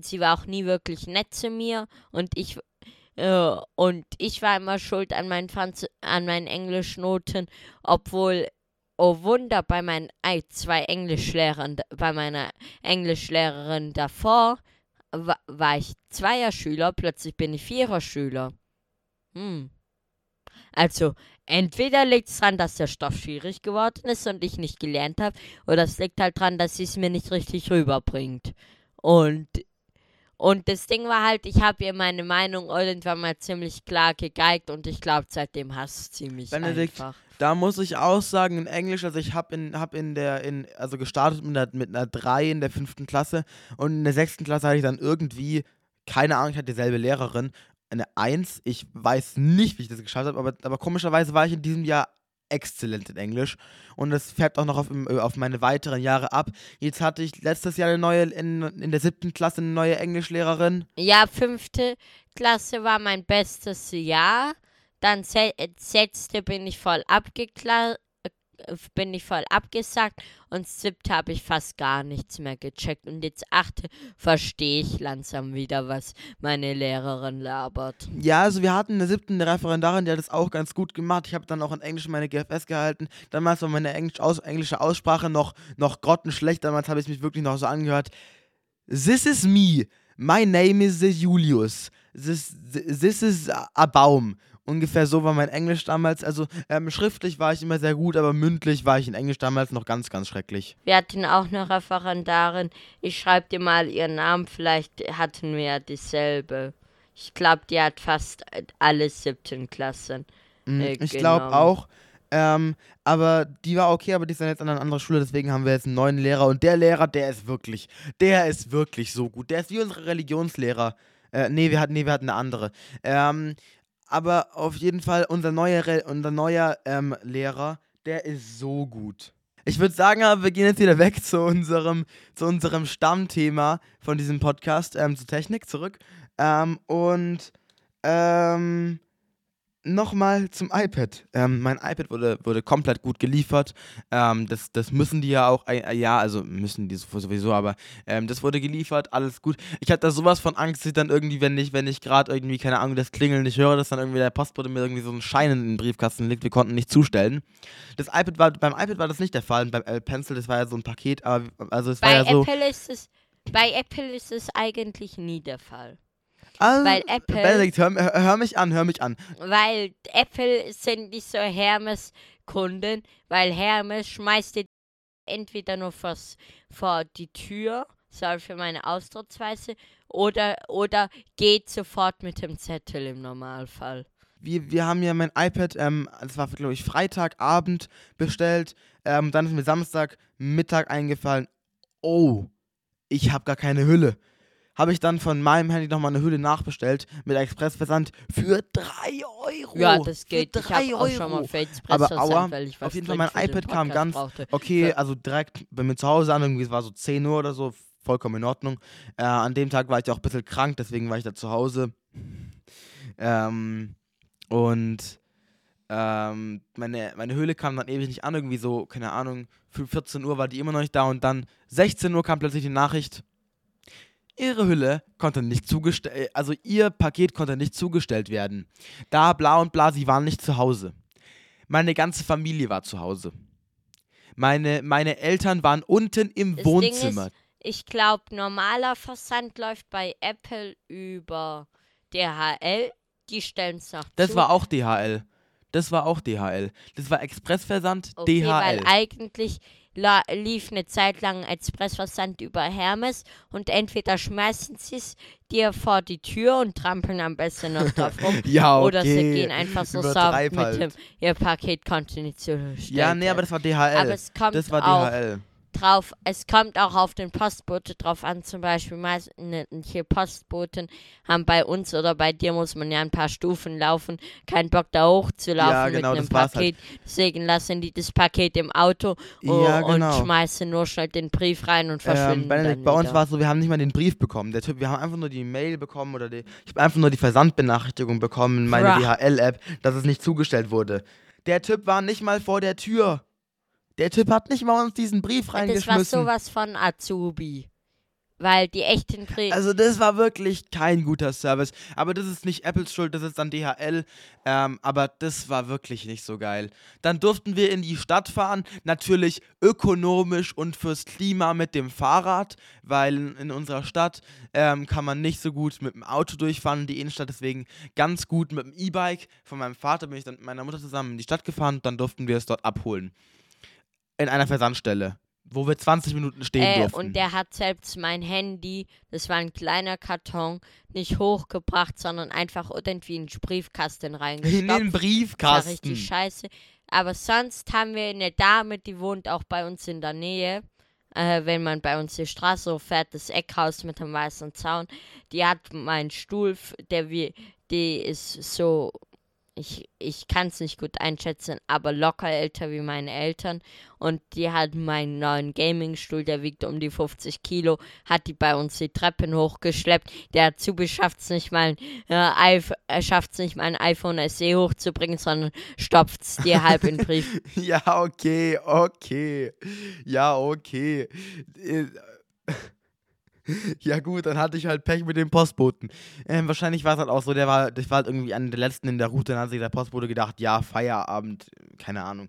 sie war auch nie wirklich nett zu mir und ich äh, und ich war immer schuld an meinen Franz an meinen Englischnoten, obwohl oh Wunder bei meinen ei, zwei Englischlehrern bei meiner Englischlehrerin davor wa war ich Zweierschüler, plötzlich bin ich Viererschüler. Hm. Also, entweder liegt es daran, dass der Stoff schwierig geworden ist und ich nicht gelernt habe, oder es liegt halt daran, dass sie es mir nicht richtig rüberbringt. Und, und das Ding war halt, ich habe ihr meine Meinung irgendwann mal ziemlich klar gegeigt und ich glaube, seitdem hasst sie mich Benedikt, einfach. Da muss ich auch sagen, in Englisch, also ich habe in, hab in der, in, also gestartet mit einer, mit einer 3 in der fünften Klasse und in der sechsten Klasse hatte ich dann irgendwie, keine Ahnung, ich hatte dieselbe Lehrerin, eine 1. Ich weiß nicht, wie ich das geschafft habe, aber, aber komischerweise war ich in diesem Jahr exzellent in Englisch und das färbt auch noch auf, im- auf meine weiteren Jahre ab. Jetzt hatte ich letztes Jahr eine neue, in, in der siebten Klasse eine neue Englischlehrerin. Ja, fünfte Klasse war mein bestes Jahr. Dann se äh, sechste bin ich voll abgekla äh, bin ich voll abgesagt und siebte habe ich fast gar nichts mehr gecheckt und jetzt achte verstehe ich langsam wieder, was meine Lehrerin labert. Ja, also wir hatten in der siebten Referendarin, die hat das auch ganz gut gemacht. Ich habe dann auch in Englisch meine GFS gehalten. Damals war meine Englisch aus englische Aussprache noch, noch grottenschlecht. Damals habe ich mich wirklich noch so angehört. This is me. My name is Julius. This, this is a Baum. Ungefähr so war mein Englisch damals. Also ähm, schriftlich war ich immer sehr gut, aber mündlich war ich in Englisch damals noch ganz, ganz schrecklich. Wir hatten auch eine Referendarin. Ich schreibe dir mal ihren Namen, vielleicht hatten wir ja dieselbe. Ich glaube, die hat fast alle siebten Klassen. Mm, Äh, ich glaube auch. Ähm, aber die war okay, aber die ist dann jetzt an einer anderen Schule, deswegen haben wir jetzt einen neuen Lehrer. Und der Lehrer, der ist wirklich, der ist wirklich so gut. Der ist wie unsere Religionslehrer. Äh, nee, wir hatten, nee, wir hatten eine andere. Ähm, aber auf jeden Fall, unser neuer, unser neuer ähm, Lehrer, der ist so gut. Ich würde sagen, wir gehen jetzt wieder weg zu unserem, zu unserem Stammthema von diesem Podcast, ähm, zur Technik zurück. Ähm, und ähm, nochmal zum iPad. Ähm, mein iPad wurde, wurde komplett gut geliefert. Ähm, das, das müssen die ja auch, äh, ja, also müssen die sowieso, aber ähm, das wurde geliefert, alles gut. Ich hatte da sowas von Angst, dass ich dann irgendwie, wenn ich, wenn ich gerade irgendwie, keine Ahnung, das Klingeln nicht höre, dass dann irgendwie der Postbote mir irgendwie so einen Schein in den Briefkasten legt. Wir konnten nicht zustellen. Das iPad war, beim iPad war das nicht der Fall. Und beim Apple Pencil, das war ja so ein Paket, aber also es war Bei ja so. Apple ist es bei Apple ist es eigentlich nie der Fall. Also, weil Apple- Benedikt, hör, hör, mich an, hör mich an. Weil Apple sind nicht so Hermes-Kunden, weil Hermes schmeißt dir entweder nur vors, vor die Tür, sorry für meine Ausdrucksweise, oder, oder geht sofort mit dem Zettel im Normalfall. wir, wir haben ja mein iPad, ähm, das war glaube ich Freitagabend bestellt. Ähm, dann ist mir Samstag Mittag eingefallen, oh, ich habe gar keine Hülle. Habe ich dann von meinem Handy nochmal eine Hülle nachbestellt mit Expressversand für 3 Euro. Ja, das Für geht. Ich 3 habe auch schon mal Euro. Face Aber aua, weil ich auf jeden Fall, mein für iPad kam ganz- brauchte. Okay, Für- also direkt bei mir zu Hause an, irgendwie es war so 10 Uhr oder so, vollkommen in Ordnung. Äh, an dem Tag war ich auch ein bisschen krank, deswegen war ich da zu Hause. Ähm, und ähm, meine, meine Höhle kam dann ewig nicht an, irgendwie so, keine Ahnung, für 14 Uhr war die immer noch nicht da und dann 16 Uhr kam plötzlich die Nachricht, ihre Hülle konnte nicht zugestellt, also ihr Paket konnte nicht zugestellt werden. Da bla und bla, sie waren nicht zu Hause. Meine ganze Familie war zu Hause. Meine, meine Eltern waren unten im Das Ding Wohnzimmer. ist, ich glaube, normaler Versand läuft bei Apple über DHL. Die stellen es noch das zu. war auch DHL. Das war auch DHL. Das war Expressversand okay, DHL. weil eigentlich lief eine Zeit lang Expressversand über Hermes und entweder schmeißen sie es dir vor die Tür und trampeln am besten noch <laughs> drauf rum. ja, okay. Oder sie gehen einfach so sauber halt. mit dem, ihr Paket konnte nicht zugestellt Ja, nee, aber das war DHL. Aber es kommt das war auch DHL. Drauf, es kommt auch auf den Postbote drauf an, zum Beispiel manche Postboten haben bei uns oder bei dir muss man ja ein paar Stufen laufen, keinen Bock da hochzulaufen Ja, genau, mit einem war's Paket, deswegen lassen die das Paket im Auto Ja, und genau. schmeißen nur schnell den Brief rein und verschwinden Ähm, bei, dann bei uns war es so, wir haben nicht mal den Brief bekommen. Der Typ, wir haben einfach nur die Mail bekommen oder die, ich habe einfach nur die Versandbenachrichtigung bekommen in meine Bra. DHL-App, dass es nicht zugestellt wurde. Der Typ war nicht mal vor der Tür. Der Typ hat nicht mal uns diesen Brief das war reingeschmissen. sowas von Azubi. Weil die echten Briefe. Also das war wirklich kein guter Service. Aber das ist nicht Apples Schuld, das ist dann DHL. Ähm, aber das war wirklich nicht so geil. Dann durften wir in die Stadt fahren. Natürlich ökonomisch und fürs Klima mit dem Fahrrad. Weil in, unserer Stadt ähm, kann man nicht so gut mit dem Auto durchfahren die Innenstadt. Deswegen ganz gut mit dem E-Bike. Von meinem Vater bin ich dann mit meiner Mutter zusammen in die Stadt gefahren. Dann durften wir es dort abholen. In einer Versandstelle. Wo wir 20 Minuten stehen Äh, durften. und der hat selbst mein Handy, das war ein kleiner Karton, nicht hochgebracht, sondern einfach irgendwie in den Briefkasten in den reingestopft. Das war Briefkasten. richtig scheiße. Aber sonst haben wir eine Dame, die wohnt auch bei uns in der Nähe. Äh, wenn man bei uns die Straße hochfährt, das Eckhaus mit dem weißen Zaun, die hat meinen Stuhl, der wie, die ist so, ich, ich kann es nicht gut einschätzen, aber locker älter wie meine Eltern. Und die hat meinen neuen Gaming-Stuhl, der wiegt um die 50 Kilo, hat die bei uns die Treppen hochgeschleppt. Der Azubi schafft es nicht mal, äh, es nicht mal iPhone SE hochzubringen, sondern stopft es dir halb in den Brief. <laughs> Ja, okay, okay. Ja, okay. <laughs> Ja gut, dann hatte ich halt Pech mit dem Postboten. Ähm, wahrscheinlich war es halt auch so, der war, das war halt irgendwie einer der letzten in der Route, dann hat sich der Postbote gedacht, ja, Feierabend, keine Ahnung.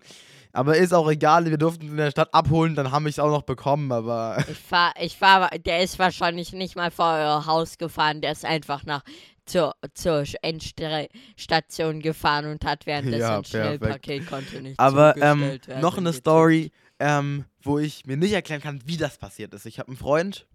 Aber ist auch egal, wir durften es in der Stadt abholen, dann haben wir es auch noch bekommen, aber <laughs> Ich fahr, ich fahr, der ist wahrscheinlich nicht mal vor euer Haus gefahren, der ist einfach nach zur, zur Endstation gefahren und hat währenddessen Ja, ein. Schnellpaket konnte nicht <laughs> Aber ähm, noch eine. Story, ähm, wo ich mir nicht erklären kann, wie das passiert ist. Ich habe einen Freund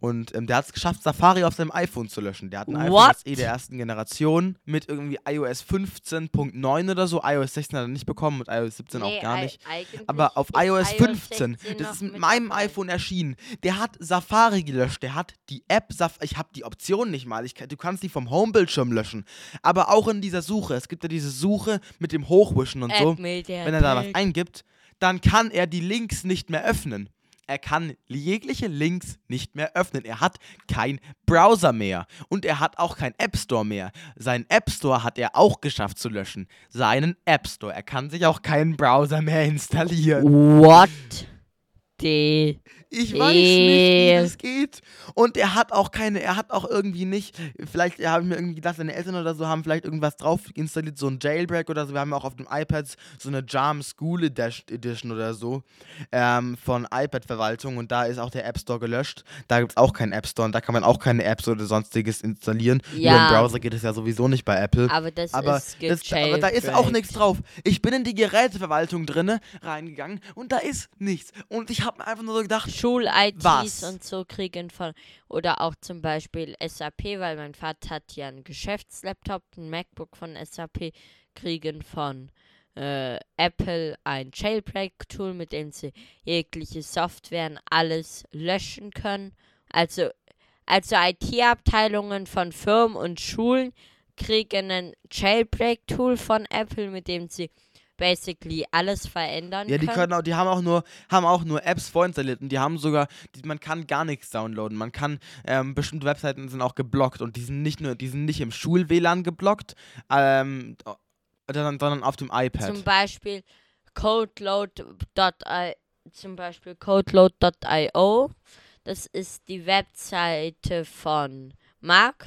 und ähm, der hat es geschafft, Safari auf seinem iPhone zu löschen. Der hat ein iPhone What? SE der ersten Generation mit irgendwie iOS 15.9 oder so. iOS 16 hat er nicht bekommen und iOS 17 Nee, auch gar nicht. Aber auf iOS 15, 16 das ist mit meinem iPhone erschienen. Der hat Safari gelöscht, der hat die App Saf ich habe die Option nicht mal. Ich, du kannst die vom Homebildschirm löschen. Aber auch in dieser Suche, es gibt ja diese Suche mit dem Hochwischen und so. App der Wenn er da was eingibt, dann kann er die Links nicht mehr öffnen. Er kann jegliche Links nicht mehr öffnen. Er hat kein Browser mehr. Und er hat auch kein App Store mehr. Seinen App Store hat er auch geschafft zu löschen. Seinen App Store. Er kann sich auch keinen Browser mehr installieren. What? Die. Ich weiß nicht, wie Äh. das geht. Und er hat auch keine, er hat auch irgendwie nicht, vielleicht habe ich mir irgendwie gedacht, seine Eltern oder so haben vielleicht irgendwas drauf installiert, so ein Jailbreak oder so. Wir haben ja auch auf dem iPad so eine Jam School Edition oder so ähm, von iPad-Verwaltung und da ist auch der App Store gelöscht. Da gibt es auch keinen App Store und da kann man auch keine Apps oder sonstiges installieren. Über Ja. den Browser geht es ja sowieso nicht bei Apple. Aber das Aber, ist das, aber da ist auch nichts drauf. Ich bin in die Geräteverwaltung drinne reingegangen und da ist nichts. Und ich habe mir einfach nur so gedacht, Schul-ITs und so kriegen von, oder auch zum Beispiel SAP, weil mein Vater hat ja einen Geschäftslaptop, ein MacBook von SAP, kriegen von äh, Apple ein Jailbreak-Tool, mit dem sie jegliche Software und alles löschen können. Also, also IT-Abteilungen von Firmen und Schulen kriegen ein Jailbreak-Tool von Apple, mit dem sie basically alles verändern Ja, die können. können auch, die haben auch nur, haben auch nur Apps vorinstalliert und die haben sogar, die, man kann gar nichts downloaden. Man kann, ähm, bestimmte Webseiten sind auch geblockt und die sind nicht nur, die sind nicht im Schul-WLAN geblockt, ähm, sondern, sondern auf dem iPad. Zum Beispiel codeload.i zum Beispiel codeload.io. Das ist die Webseite von Mark.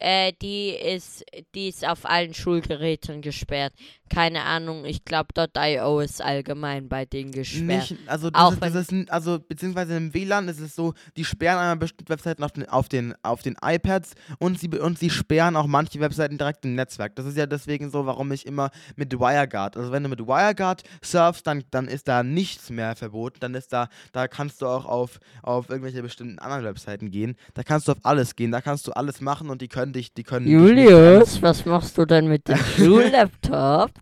Äh, die ist, die ist auf allen Schulgeräten gesperrt. Keine Ahnung, ich glaube .io ist allgemein bei denen gesperrt. Nicht, also das, Auch ist, das ist, also beziehungsweise im WLAN ist es so, die sperren einmal bestimmte Webseiten auf den, auf den, auf den iPads und sie, und sie sperren auch manche Webseiten direkt im Netzwerk. Das ist ja deswegen so, warum ich immer mit WireGuard, also wenn du mit WireGuard surfst, dann, dann ist da nichts mehr verboten, dann ist da, da kannst du auch auf, auf irgendwelche bestimmten anderen Webseiten gehen, da kannst du auf alles gehen, da kannst du alles machen und die können dich, die können Julius, was machst du denn mit dem <laughs> Schullaptop?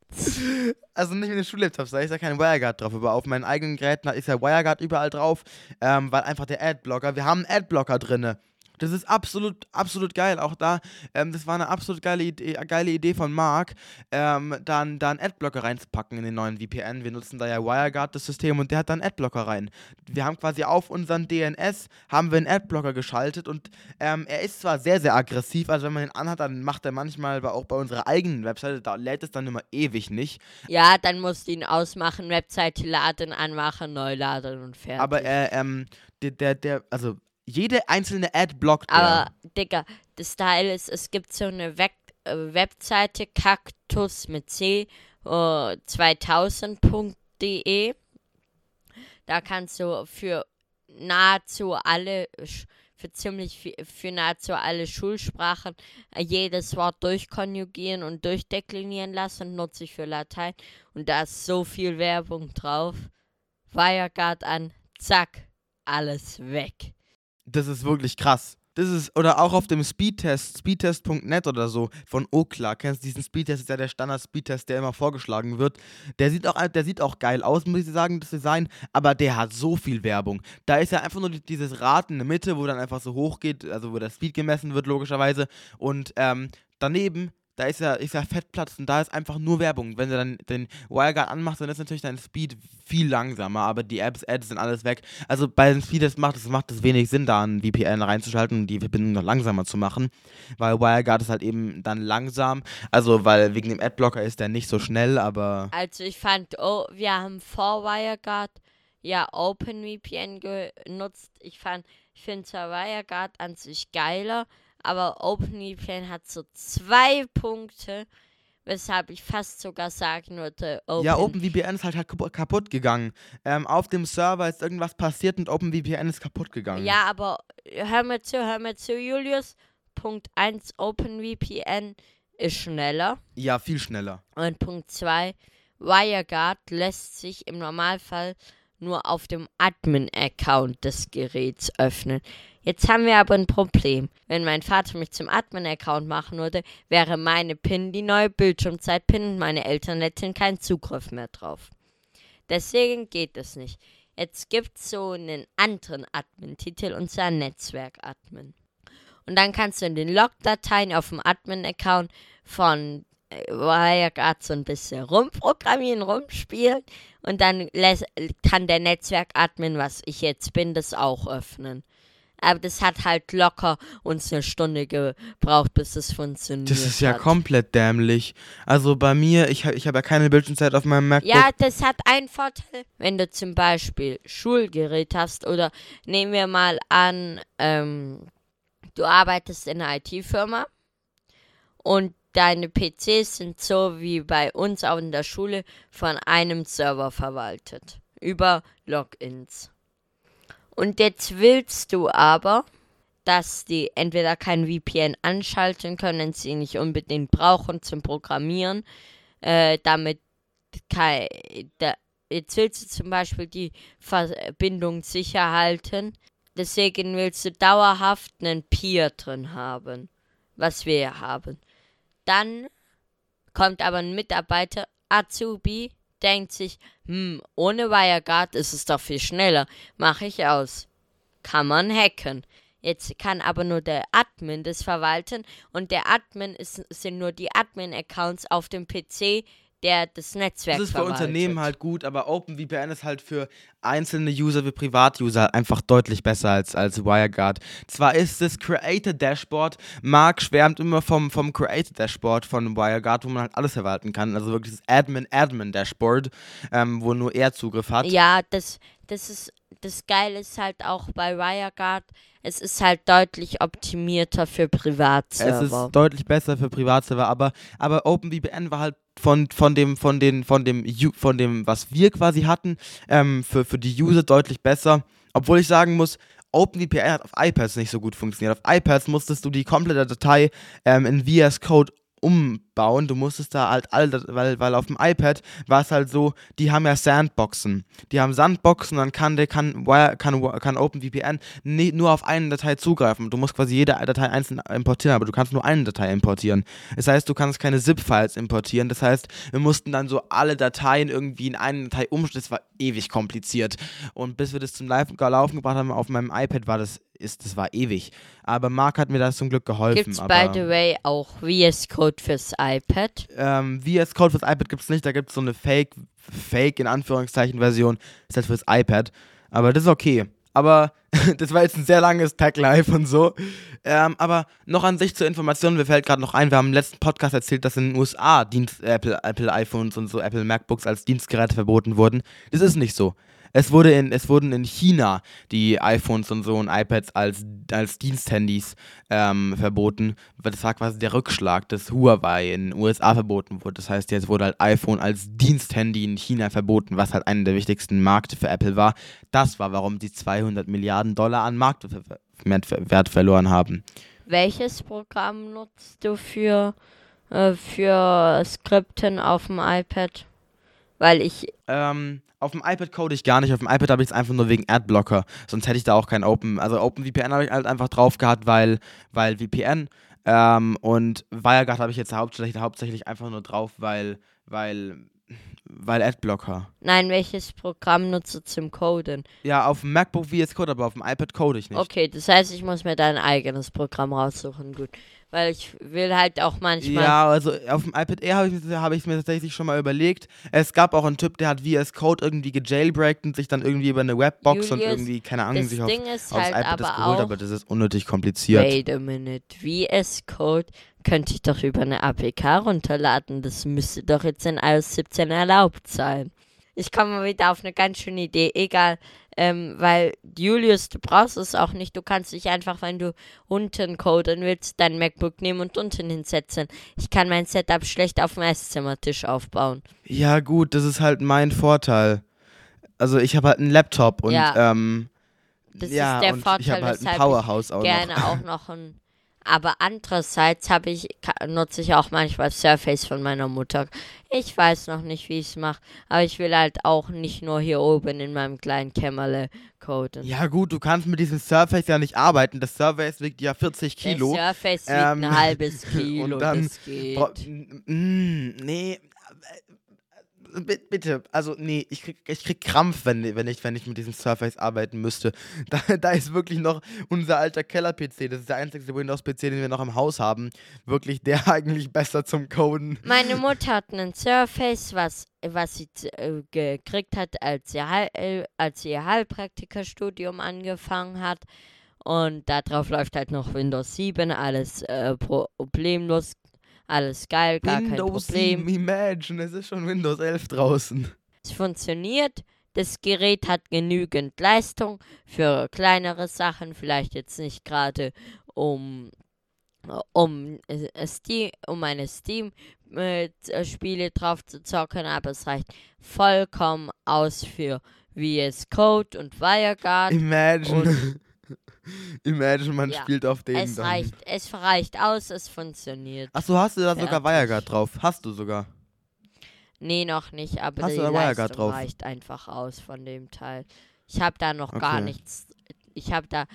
Also nicht mit den Schullaptops, da ist ja kein WireGuard drauf, aber auf meinen eigenen Geräten ist ja WireGuard überall drauf, ähm, weil einfach der Adblocker, wir haben einen Adblocker drinne. Das ist absolut, absolut geil. Auch da, ähm, das war eine absolut geile Idee, äh, geile Idee von Marc, ähm, dann da einen Adblocker reinzupacken in den neuen VPN. Wir nutzen da ja WireGuard, das System, und der hat dann Adblocker rein. Wir haben quasi auf unseren DNS haben wir einen Adblocker geschaltet und ähm, er ist zwar sehr, sehr aggressiv, also wenn man ihn anhat, dann macht er manchmal auch bei unserer eigenen Webseite, da lädt es dann immer ewig nicht. Ja, dann musst du ihn ausmachen, Webseite laden, anmachen, neu laden und fertig. Aber er, ähm, der, der, der, also jede einzelne Ad blockt Aber, Digga, das Teil ist, es gibt so eine Web äh, Webseite, Kaktus mit C, äh, 2000.de. Da kannst du für nahezu alle, für ziemlich für nahezu alle Schulsprachen äh, jedes Wort durchkonjugieren und durchdeklinieren lassen, nutze ich für Latein. Und da ist so viel Werbung drauf. Wirecard an, zack, alles weg das ist wirklich krass. Das ist, oder auch auf dem Speedtest, speedtest.net oder so von Okla. Kennst du diesen Speedtest? ist ja der Standard-Speedtest, der immer vorgeschlagen wird. Der sieht, auch, der sieht auch geil aus, muss ich sagen, das Design, aber der hat so viel Werbung. Da ist ja einfach nur dieses Rad in der Mitte, wo dann einfach so hoch geht, also wo der Speed gemessen wird, logischerweise. Und ähm, daneben da ist ja, ist ja Fettplatz und da ist einfach nur Werbung. Wenn du dann den WireGuard anmachst, dann ist natürlich dein Speed viel langsamer, aber die Apps, Ads sind alles weg. Also bei den Speed macht es macht wenig Sinn, da ein VPN reinzuschalten und die Verbindung noch langsamer zu machen, weil WireGuard ist halt eben dann langsam. Also weil wegen dem Adblocker ist der nicht so schnell, aber also ich fand, oh, wir haben vor WireGuard ja OpenVPN genutzt. Ich fand, ich finde zwar WireGuard an sich geiler, aber OpenVPN hat so zwei Punkte, weshalb ich fast sogar sagen würde, Open Ja, OpenVPN ist halt, halt kaputt gegangen. Ähm, auf dem Server ist irgendwas passiert und OpenVPN ist kaputt gegangen. Ja, aber hör mir zu, hör mir zu, Julius. Punkt 1, OpenVPN ist schneller. Ja, viel schneller. Und Punkt 2, WireGuard lässt sich im Normalfall nur auf dem Admin-Account des Geräts öffnen. Jetzt haben wir aber ein Problem. Wenn mein Vater mich zum Admin-Account machen würde, wäre meine PIN die neue Bildschirmzeit-PIN und meine Eltern hätten keinen Zugriff mehr drauf. Deswegen geht es nicht. Jetzt gibt es so einen anderen Admin-Titel und zwar Netzwerk-Admin. Und dann kannst du in den Log-Dateien auf dem Admin-Account von Wirecard so ein bisschen rumprogrammieren, rumspielen und dann kann der Netzwerk-Admin, was ich jetzt bin, das auch öffnen. Aber das hat halt locker uns eine Stunde gebraucht, bis es funktioniert. Das ist ja hat. komplett dämlich. Also bei mir, ich, ich habe ja keine Bildschirmzeit auf meinem MacBook. Ja, das hat einen Vorteil. Wenn du zum Beispiel Schulgerät hast oder nehmen wir mal an, ähm, du arbeitest in einer IT-Firma und Deine PCs sind so wie bei uns auch in der Schule von einem Server verwaltet. Über Logins. Und jetzt willst du aber, dass die entweder kein VPN anschalten können, sie nicht unbedingt brauchen zum Programmieren, äh, damit kein, da, jetzt willst du zum Beispiel die Verbindung sicher halten. Deswegen willst du dauerhaft einen Peer drin haben, was wir haben. Dann kommt aber ein Mitarbeiter, Azubi, denkt sich, hm, ohne WireGuard ist es doch viel schneller. Mache ich aus. Kann man hacken. Jetzt kann aber nur der Admin das verwalten und der Admin ist, sind nur die Admin-Accounts auf dem PC, der das Netzwerk Das ist für verwaltet. Unternehmen halt gut, aber OpenVPN ist halt für einzelne User, für Privatuser einfach deutlich besser als, als WireGuard. Zwar ist das Creator Dashboard, Mark schwärmt immer vom, vom Creator Dashboard von WireGuard, wo man halt alles verwalten kann. Also wirklich das Admin-Admin-Dashboard, ähm, wo nur er Zugriff hat. Ja, das, das ist das Geile ist halt auch bei WireGuard, es ist halt deutlich optimierter für Privatserver. Es ist deutlich besser für Privatserver, aber, aber OpenVPN war halt von, von dem, von den, von dem, von dem, was wir quasi hatten, ähm, für, für die User deutlich besser. Obwohl ich sagen muss, OpenVPN hat auf iPads nicht so gut funktioniert. Auf iPads musstest du die komplette Datei ähm, in VS Code umbauen. Du musstest da halt all das, weil, weil auf dem iPad war es halt so, die haben ja Sandboxen. Die haben Sandboxen, dann kann, der, kann, kann, kann OpenVPN nie, nur auf eine Datei zugreifen. Du musst quasi jede Datei einzeln importieren, aber du kannst nur eine Datei importieren. Das heißt, du kannst keine ZIP-Files importieren. Das heißt, wir mussten dann so alle Dateien irgendwie in eine Datei umstellen. Das war ewig kompliziert. Und bis wir das zum Live Laufen gebracht haben auf meinem iPad, war das ist, das war ewig. Aber Marc hat mir da zum Glück geholfen. Gibt's by the way auch VS Code fürs iPad? Ähm, VS Code fürs iPad gibt es nicht. Da gibt es so eine Fake, Fake in Anführungszeichen Version. Das ist halt fürs iPad. Aber das ist okay. Aber <laughs> das war jetzt ein sehr langes Tag Live und so. Ähm, aber noch an sich zur Information, mir fällt gerade noch ein, wir haben im letzten Podcast erzählt, dass in den USA Dienst, Apple, Apple iPhones und so Apple MacBooks als Dienstgeräte verboten wurden. Das ist nicht so. Es, wurde in, es wurden in China die iPhones und so und iPads als, als Diensthandys ähm, verboten. Das war quasi der Rückschlag, dass Huawei in den USA verboten wurde. Das heißt, jetzt wurde halt iPhone als Diensthandy in China verboten, was halt einer der wichtigsten Märkte für Apple war. Das war, warum sie 200 Milliarden Dollar an Marktwert verloren haben. Welches Programm nutzt du für, äh, für Skripten auf dem iPad? Weil ich. Ähm, auf dem iPad code ich gar nicht. Auf dem iPad habe ich es einfach nur wegen Adblocker. Sonst hätte ich da auch kein Open. Also OpenVPN habe ich halt einfach drauf gehabt, weil, weil VPN. Ähm, und WireGuard habe ich jetzt hauptsächlich, hauptsächlich einfach nur drauf, weil, weil, weil Adblocker. Nein, welches Programm nutzt du zum Coden? Ja, auf dem MacBook VS Code, aber auf dem iPad code ich nicht. Okay, das heißt, ich muss mir dein eigenes Programm raussuchen. Gut weil ich will halt auch manchmal. Ja, also auf dem iPad Air habe ich es hab mir tatsächlich schon mal überlegt. Es gab auch einen Typ, der hat VS Code irgendwie gejailbreakt und sich dann irgendwie über eine Webbox Julius, und irgendwie, keine Ahnung, sich auf, aufs halt iPad das geholt, aber das ist unnötig kompliziert. Wait a minute. VS Code könnte ich doch über eine APK runterladen. Das müsste doch jetzt in iOS 17 erlaubt sein. Ich komme mal wieder auf eine ganz schöne Idee. Egal. Ähm, weil Julius, du brauchst es auch nicht. Du kannst dich einfach, wenn du unten coden willst, dein MacBook nehmen und unten hinsetzen. Ich kann mein Setup schlecht auf dem Esszimmertisch aufbauen. Ja, gut, das ist halt mein Vorteil. Also ich habe halt einen Laptop und ja. ähm, das ja, ist der Vorteil, ich habe halt ein Powerhouse auch gerne noch. auch <laughs> noch ein aber andererseits habe ich, nutze ich auch manchmal Surface von meiner Mutter. Ich weiß noch nicht, wie ich es mache, aber ich will halt auch nicht nur hier oben in meinem kleinen Kämmerle coden. Ja gut, du kannst mit diesem Surface ja nicht arbeiten. Das Surface wiegt ja 40 Kilo. Der Surface wiegt ähm, ein halbes <laughs> Kilo, und dann, das geht. Mm, nee, bitte, also nee, ich krieg, ich krieg Krampf, wenn, wenn, ich, wenn ich mit diesem Surface arbeiten müsste. <laughs> Da, da ist wirklich noch unser alter Keller-PC, das ist der einzige Windows-PC, den wir noch im Haus haben, wirklich der <laughs> eigentlich besser zum Coden. Meine Mutter hat einen Surface, was, was sie äh, gekriegt hat, als sie, äh, als sie ihr Heilpraktikerstudium angefangen hat. Und darauf läuft halt noch Windows 7, alles äh, problemlos alles geil, gar Windows kein Problem. 7, imagine, es ist schon Windows 11 draußen. Es funktioniert. Das Gerät hat genügend Leistung für kleinere Sachen, vielleicht jetzt nicht gerade um um, äh, Steam, um meine Steam-Spiele äh, drauf zu zocken, aber es reicht vollkommen aus für VS Code und WireGuard. Imagine. Und <laughs> Imagine, man ja. spielt auf den es dann. Reicht, es reicht aus, es funktioniert. Achso, hast du da Fertig. sogar WireGuard drauf? Hast du sogar? Nee, noch nicht, aber hast die Leistung drauf? reicht einfach aus von dem Teil. Ich habe da noch okay. gar nichts. Ich habe da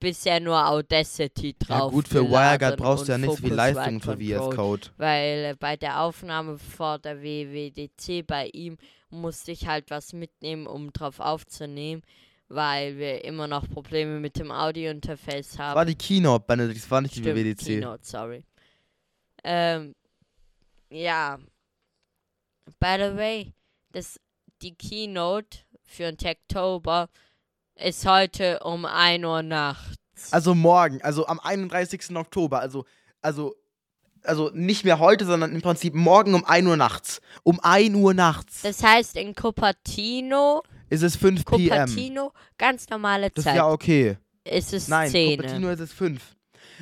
bisher nur Audacity drauf. Ja, gut, für WireGuard brauchst du ja nicht so viel Leistung für VS Code. Weil äh, bei der Aufnahme vor der WWDC bei ihm musste ich halt was mitnehmen, um drauf aufzunehmen weil wir immer noch Probleme mit dem Audio-Interface haben. War die Keynote, Benedikt, das war nicht Stimmt, die WWDC. Keynote, sorry. Ähm, ja. By the way, das, die Keynote für den Techtober ist heute um 1 Uhr nachts. Also morgen, also am 31. Oktober, also, also, also nicht mehr heute, sondern im Prinzip morgen um 1 Uhr nachts. Um 1 Uhr nachts. Das heißt, in Cupertino ist es 5 p.m. Cupertino, ganz normale Zeit. Das ist ja okay. Ist es Nein, 10. Cupertino ist es 5.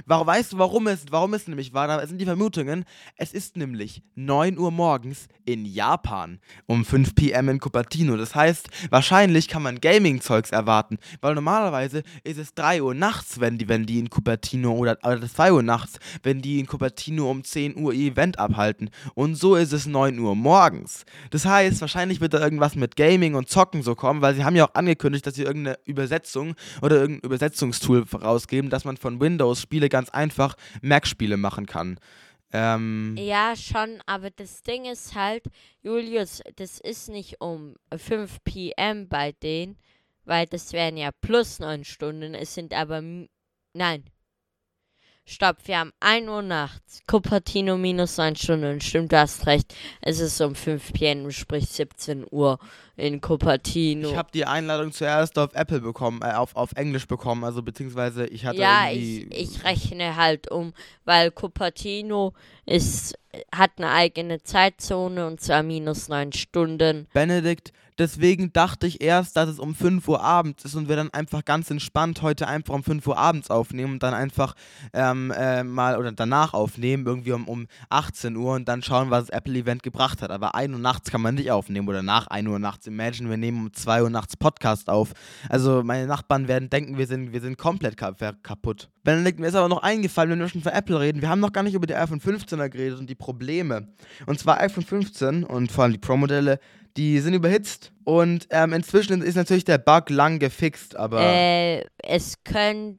Warum, weißt du, warum es, warum es nämlich war? Da sind die Vermutungen. Es ist nämlich 9 Uhr morgens in Japan um 5 p.m. in Cupertino. Das heißt, wahrscheinlich kann man Gaming-Zeugs erwarten, weil normalerweise ist es 3 Uhr nachts, wenn die, wenn die in Cupertino oder, oder 2 Uhr nachts, wenn die in Cupertino um 10 Uhr ihr Event abhalten. Und so ist es 9 Uhr morgens. Das heißt, wahrscheinlich wird da irgendwas mit Gaming und Zocken so kommen, weil sie haben ja auch angekündigt, dass sie irgendeine Übersetzung oder irgendein Übersetzungstool rausgeben, dass man von Windows Spiele ganz einfach Mac-Spiele machen kann. Ähm, Ja, schon, aber das Ding ist halt, Julius, das ist nicht um 5 p.m. bei denen, weil das wären ja plus 9 Stunden, es sind aber, nein. Stopp, wir haben 1 Uhr nachts, Cupertino minus 9 Stunden, stimmt, du hast recht, es ist um 5 p.m., sprich 17 Uhr in Cupertino. ich habe die Einladung zuerst auf Apple bekommen, äh, auf, auf Englisch bekommen, also beziehungsweise ich hatte Ja, irgendwie... ich, ich rechne halt um, weil Cupertino ist, hat eine eigene Zeitzone und zwar minus 9 Stunden. Benedikt, deswegen dachte ich erst, dass es um 5 Uhr abends ist und wir dann einfach ganz entspannt heute einfach um 5 Uhr abends aufnehmen und dann einfach ähm, äh, mal oder danach aufnehmen, irgendwie um, um 18 Uhr und dann schauen, was das Apple-Event gebracht hat. Aber 1 Uhr nachts kann man nicht aufnehmen oder nach 1 Uhr nachts. Imagine, wir nehmen um 2 Uhr nachts Podcast auf. Also meine Nachbarn werden denken, wir sind, wir sind komplett ka kaputt. Benedikt, mir ist aber noch eingefallen, wenn wir schon von Apple reden, wir haben noch gar nicht über die iPhone 15er geredet und die Probleme. Und zwar iPhone 15 und vor allem die Pro-Modelle, die sind überhitzt. Und ähm, inzwischen ist natürlich der Bug lang gefixt, aber. Äh, es könnte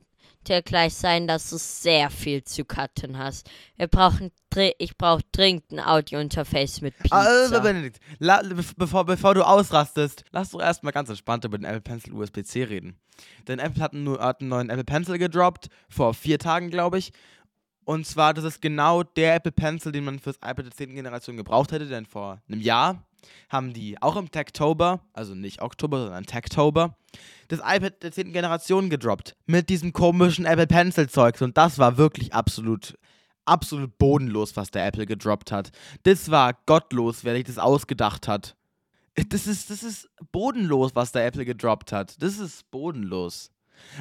gleich sein, dass du sehr viel zu cutten hast. Wir brauchen, ich brauche dringend ein Audio-Interface mit Pizza. Also, Benedikt, bevor, bevor du ausrastest, lass doch erstmal ganz entspannt über den Apple Pencil USB-C reden. Denn Apple hat einen, nu- hat einen neuen Apple Pencil gedroppt, vor vier Tagen, glaube ich. Und zwar, das ist genau der Apple Pencil, den man fürs iPad der 10. Generation gebraucht hätte, denn vor einem Jahr haben die auch im Techtober, also nicht Oktober, sondern Techtober, das iPad der 10. Generation gedroppt. Mit diesem komischen Apple Pencil-Zeugs. Und das war wirklich absolut, absolut bodenlos, was der Apple gedroppt hat. Das war gottlos, wer sich das ausgedacht hat. Das ist, das ist bodenlos, was der Apple gedroppt hat. Das ist bodenlos.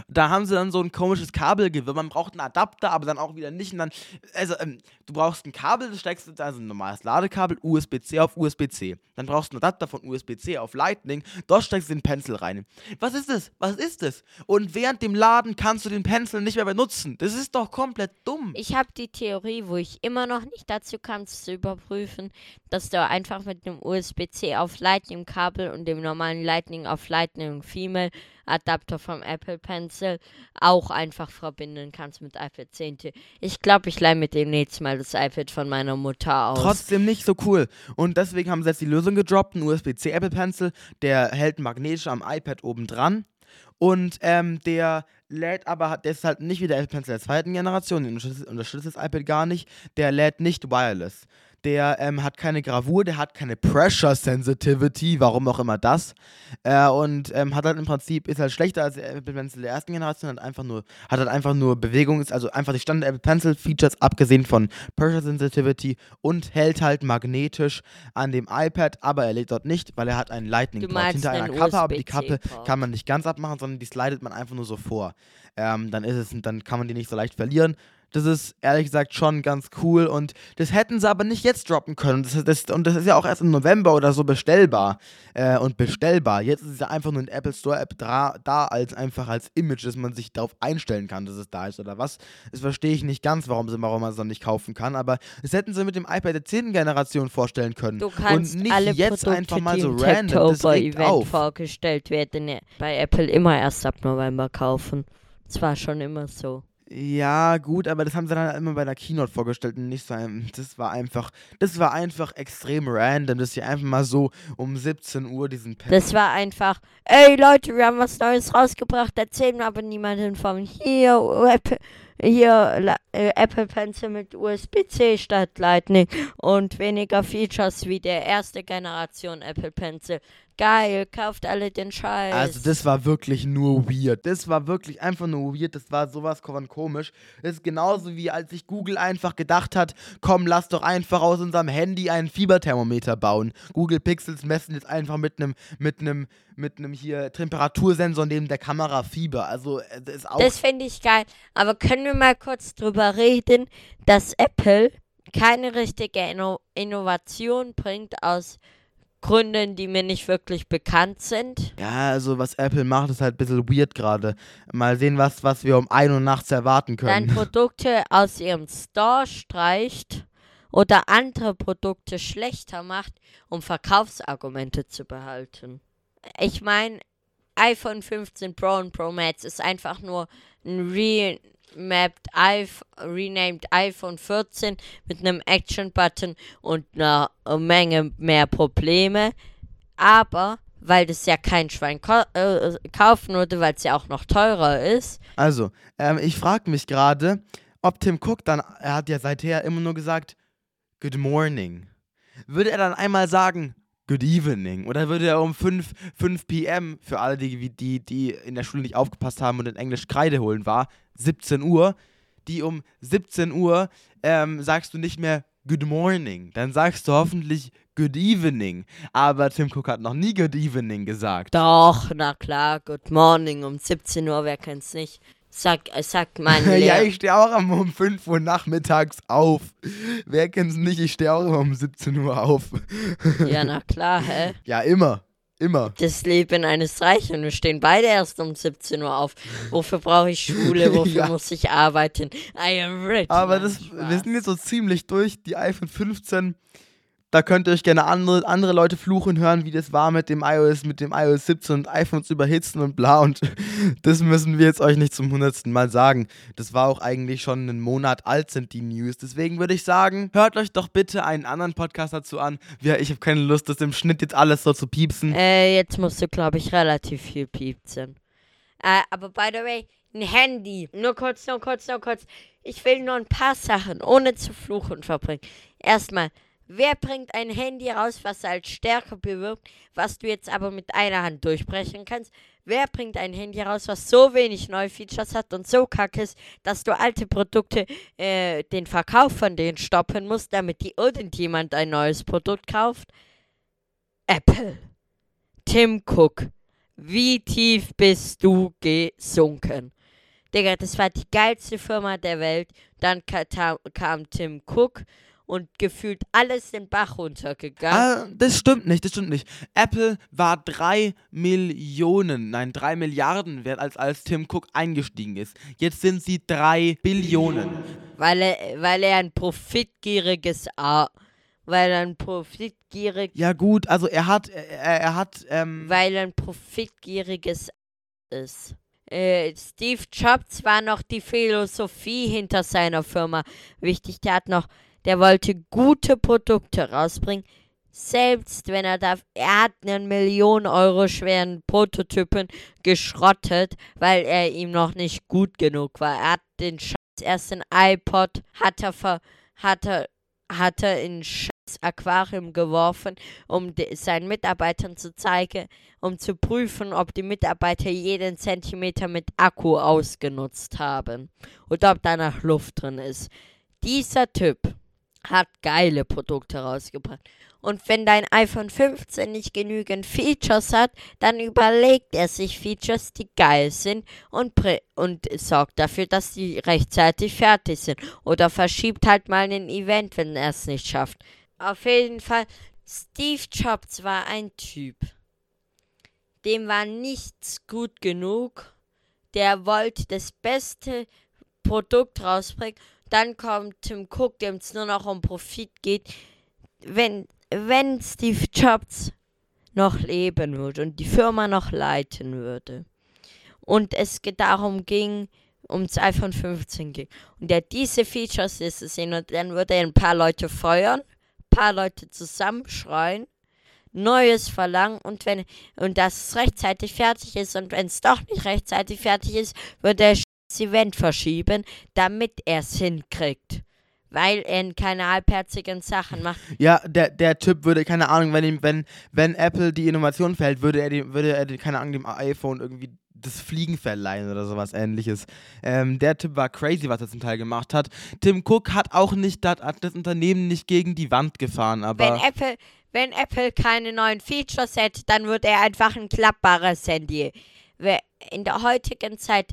Da haben sie dann so ein komisches Kabelgewirr. Man braucht einen Adapter, aber dann auch wieder nicht. Und dann, also, ähm, du brauchst ein Kabel, das steckst du, also ein normales Ladekabel, USB-C auf USB-C. Dann brauchst du einen Adapter von USB-C auf Lightning. Dort steckst du den Pencil rein. Was ist das? Was ist das? Und während dem Laden kannst du den Pencil nicht mehr benutzen. Das ist doch komplett dumm. Ich habe die Theorie, wo ich immer noch nicht dazu kam, zu überprüfen, dass du einfach mit einem USB-C auf Lightning-Kabel und dem normalen Lightning auf Lightning Female Adapter vom Apple Pencil auch einfach verbinden kannst mit iPad 10. Ich glaube, ich leihe mit demnächst mal das iPad von meiner Mutter aus. Trotzdem nicht so cool. Und deswegen haben sie jetzt die Lösung gedroppt, einen USB-C Apple Pencil, der hält magnetisch am iPad oben dran. Und ähm, der lädt aber, der ist halt nicht wie der Apple Pencil der zweiten Generation, den unterstützt, unterstützt das iPad gar nicht. Der lädt nicht wireless. Der ähm, hat keine Gravur, der hat keine Pressure Sensitivity, warum auch immer das. Äh, und ähm, hat halt im Prinzip, ist halt schlechter als der Apple Pencil der ersten Generation, hat einfach nur, hat halt einfach nur Bewegungs-, also einfach die Standard Apple Pencil Features, abgesehen von Pressure Sensitivity und hält halt magnetisch an dem iPad, aber er lädt dort nicht, weil er hat einen Lightning Port hinter einer Kappe, aber die Kappe kann man nicht ganz abmachen, sondern die slidet man einfach nur so vor. Ähm, dann ist es, dann kann man die nicht so leicht verlieren. Das ist ehrlich gesagt schon ganz cool und das hätten sie aber nicht jetzt droppen können. Das, das, und das ist ja auch erst im November oder so bestellbar äh, und bestellbar. Jetzt ist es ja einfach nur in der Apple Store App da, da als einfach als Image, dass man sich darauf einstellen kann, dass es da ist oder was. Das verstehe ich nicht ganz, warum, sie, warum man es noch nicht kaufen kann. Aber das hätten sie mit dem iPad der 10. Generation vorstellen können. Du kannst und nicht alle jetzt Produkte, einfach mal so random. Das regt Techtober-Event auf. vorgestellt werden, ne, bei Apple immer erst ab November kaufen. Das war schon immer so. Ja, gut, aber das haben sie dann immer bei der Keynote vorgestellt und nicht so ein, das war einfach, das war einfach extrem random, dass sie einfach mal so um 17 Uhr diesen Pe Das war einfach, ey Leute, wir haben was Neues rausgebracht, erzählen aber niemanden von hier, Apple, hier äh, Apple Pencil mit USB-C statt Lightning und weniger Features wie der erste Generation Apple Pencil. Geil, kauft alle den Scheiß. Also das war wirklich nur weird. Das war wirklich einfach nur weird. Das war sowas von komisch. Das ist genauso wie als sich Google einfach gedacht hat, komm, lass doch einfach aus unserem Handy einen Fieberthermometer bauen. Google Pixels messen jetzt einfach mit einem mit einem mit einem hier Temperatursensor neben der Kamera Fieber. Also äh, das ist auch Das finde ich geil. Aber können können wir mal kurz drüber reden, dass Apple keine richtige Inno Innovation bringt aus Gründen, die mir nicht wirklich bekannt sind. Ja, also was Apple macht, ist halt ein bisschen weird gerade. Mal sehen, was, was wir um 1 Uhr nachts erwarten können. Produkte aus ihrem Store streicht oder andere Produkte schlechter macht, um Verkaufsargumente zu behalten. Ich meine, iPhone 15 Pro und Pro Max ist einfach nur ein remapped, iPh renamed iPhone 14 mit einem Action-Button und einer Menge mehr Probleme. Aber weil das ja kein Schwein äh, kaufen würde, weil es ja auch noch teurer ist. Also, ähm, ich frage mich gerade, ob Tim Cook dann, er hat ja seither immer nur gesagt, Good morning. Würde er dann einmal sagen, Good evening? Oder würde er um 5, 5 p.m., für alle, die, die, die in der Schule nicht aufgepasst haben und in Englisch Kreide holen war, 17 Uhr, die um 17 Uhr ähm, sagst du nicht mehr Good morning, dann sagst du hoffentlich Good evening. Aber Tim Cook hat noch nie Good evening gesagt. Doch, na klar, Good Morning um 17 Uhr, wer kennt's nicht? Sag, äh, sagt mein <laughs> ja, ich stehe auch um 5 Uhr nachmittags auf. Wer kennt's nicht? Ich stehe auch immer um 17 Uhr auf. Ja, na klar, hä? <laughs> Ja, immer. Immer. Das Leben eines Reichen. Wir stehen beide erst um 17 Uhr auf. Wofür brauche ich Schule? <laughs> Wofür Ja. muss ich arbeiten? I am rich. Aber das, wir sind jetzt so ziemlich durch. Die iPhone 15, da könnt ihr euch gerne andere, andere Leute fluchen hören, wie das war mit dem iOS, mit dem iOS 17 und iPhones überhitzen und bla. Und <laughs> das müssen wir jetzt euch nicht zum hundertsten Mal sagen. Das war auch eigentlich schon einen Monat alt, sind die News. Deswegen würde ich sagen, hört euch doch bitte einen anderen Podcast dazu an. Ja, ich habe keine Lust, das im Schnitt jetzt alles so zu piepsen. Äh, jetzt musst du, glaube ich, relativ viel piepsen. Äh, aber by the way, ein Handy. Nur kurz, nur kurz, nur kurz. Ich will nur ein paar Sachen, ohne zu fluchen, verbringen. Erstmal, wer bringt ein Handy raus, was als Stärke bewirkt, was du jetzt aber mit einer Hand durchbrechen kannst? Wer bringt ein Handy raus, was so wenig neue Features hat und so kacke ist, dass du alte Produkte, äh, den Verkauf von denen stoppen musst, damit die irgendjemand ein neues Produkt kauft? Apple. Tim Cook. Wie tief bist du gesunken? Digga, das war die geilste Firma der Welt. Dann ka ta- kam Tim Cook und gefühlt alles den Bach runtergegangen. Ah, das stimmt nicht, das stimmt nicht. Apple war 3 Millionen, nein, 3 Milliarden wert, als, als Tim Cook eingestiegen ist. Jetzt sind sie 3 Billionen. Weil er, weil er ein profitgieriges A. Weil er ein profitgierig. Ja gut, also er hat, er, er hat, ähm, Weil er ein profitgieriges ist. Äh, Steve Jobs war noch die Philosophie hinter seiner Firma wichtig. Der hat noch, der wollte gute Produkte rausbringen. Selbst wenn er da, er hat einen Million Euro schweren Prototypen geschrottet, weil er ihm noch nicht gut genug war. Er hat den Scheiß erst in iPod, hat er, ver, hat er, hat er in Scheiß Aquarium geworfen, um de, seinen Mitarbeitern zu zeigen, um zu prüfen, ob die Mitarbeiter jeden Zentimeter mit Akku ausgenutzt haben oder ob da noch Luft drin ist. Dieser Typ hat geile Produkte rausgebracht. Und wenn dein iPhone 15 nicht genügend Features hat, dann überlegt er sich Features, die geil sind und, und sorgt dafür, dass die rechtzeitig fertig sind. Oder verschiebt halt mal ein Event, wenn er es nicht schafft. Auf jeden Fall, Steve Jobs war ein Typ. Dem war nichts gut genug. Der wollte das beste Produkt rausbringen. Dann kommt Tim Cook, dem es nur noch um Profit geht. Wenn, wenn Steve Jobs noch leben würde und die Firma noch leiten würde und es darum ging, ums iPhone 15 ging und er diese Features Liste sehen und dann würde er ein paar Leute feuern, ein paar Leute zusammenschreien, Neues verlangen und wenn und dass es rechtzeitig fertig ist und wenn es doch nicht rechtzeitig fertig ist, würde er das Event verschieben, damit er es hinkriegt. Weil er keine halbherzigen Sachen macht. ja, der, der Typ würde, keine Ahnung, wenn ihm, wenn, wenn Apple die Innovation fällt, würde er, dem, würde er, keine Ahnung, dem iPhone irgendwie das Fliegen verleihen oder sowas ähnliches. Ähm, der Typ war crazy, was er zum Teil gemacht hat. Tim Cook hat auch nicht, dat, hat das Unternehmen nicht gegen die Wand gefahren, aber... Wenn Apple, wenn Apple keine neuen Features hätte, dann würde er einfach ein klappbares Handy. In der heutigen Zeit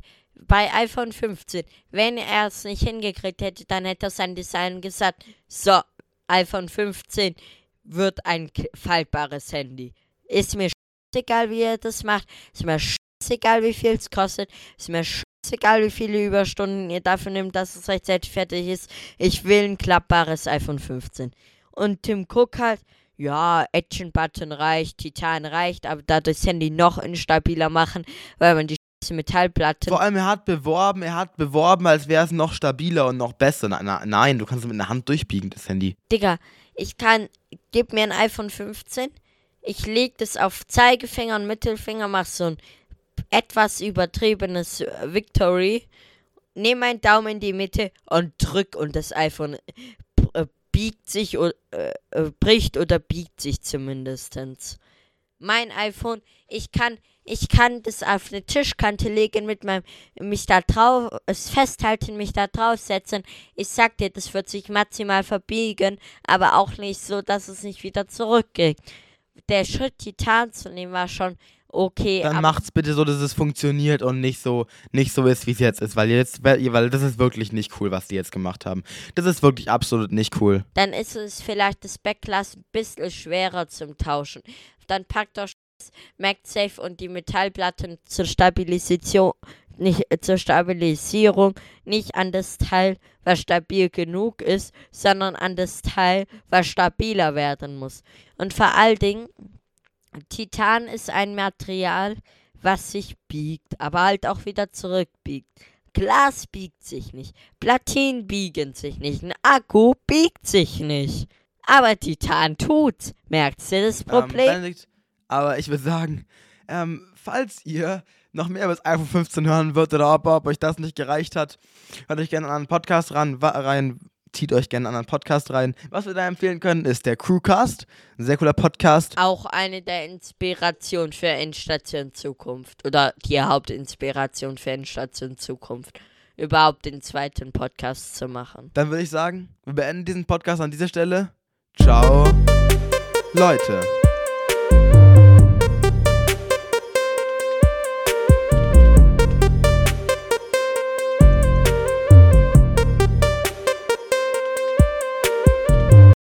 bei iPhone 15, wenn er es nicht hingekriegt hätte, dann hätte er sein Design gesagt, so, iPhone 15 wird ein faltbares Handy. Ist mir egal, wie er das macht. Ist mir egal, wie viel es kostet. Ist mir egal, wie viele Überstunden ihr dafür nimmt, dass es rechtzeitig fertig ist. Ich will ein klappbares iPhone 15. Und Tim Cook halt, ja, Action Button reicht, Titan reicht, aber dadurch das Handy noch instabiler machen, weil man die Metallplatten. Vor allem, er hat beworben, er hat beworben, als wäre es noch stabiler und noch besser. Na, na, nein, du kannst es mit einer Hand durchbiegen, das Handy. Digga, ich kann, gib mir ein iPhone 15, ich leg das auf Zeigefinger und Mittelfinger, mach so ein etwas übertriebenes Victory, nehme meinen Daumen in die Mitte und drück und das iPhone äh, biegt sich oder äh, äh, bricht oder biegt sich zumindest. Mein iPhone, ich kann, ich kann das auf eine Tischkante legen mit meinem, mich da drauf, es festhalten, mich da draufsetzen. Ich sag dir, das wird sich maximal verbiegen, aber auch nicht so, dass es nicht wieder zurückgeht. Der Schritt, Titan zu nehmen, war schon okay. Dann macht's bitte so, dass es funktioniert und nicht so, nicht so ist, wie es jetzt ist, weil jetzt, weil das ist wirklich nicht cool, was die jetzt gemacht haben. Das ist wirklich absolut nicht cool. Dann ist es vielleicht das Backglas ein bisschen schwerer zum Tauschen. Dann packt doch MagSafe und die Metallplatten zur Stabilisation nicht äh, zur Stabilisierung nicht an das Teil, was stabil genug ist, sondern an das Teil, was stabiler werden muss. Und vor allen Dingen Titan ist ein Material, was sich biegt, aber halt auch wieder zurückbiegt. Glas biegt sich nicht, Platinen biegen sich nicht, ein Akku biegt sich nicht. Aber Titan tut's. Merkst du das ähm, Problem? Ähm, aber ich würde sagen, ähm, falls ihr noch mehr über das iPhone 15 hören würdet oder ob, ob euch das nicht gereicht hat, hört euch gerne an einen Podcast ran, rein, zieht euch gerne einen anderen Podcast rein. Was wir da empfehlen können, ist der Crewcast. Ein sehr cooler Podcast. Auch eine der Inspirationen für Endstation Zukunft. Oder die Hauptinspiration für Endstation Zukunft. Überhaupt den zweiten Podcast zu machen. Dann würde ich sagen, wir beenden diesen Podcast an dieser Stelle. Ciao, Leute.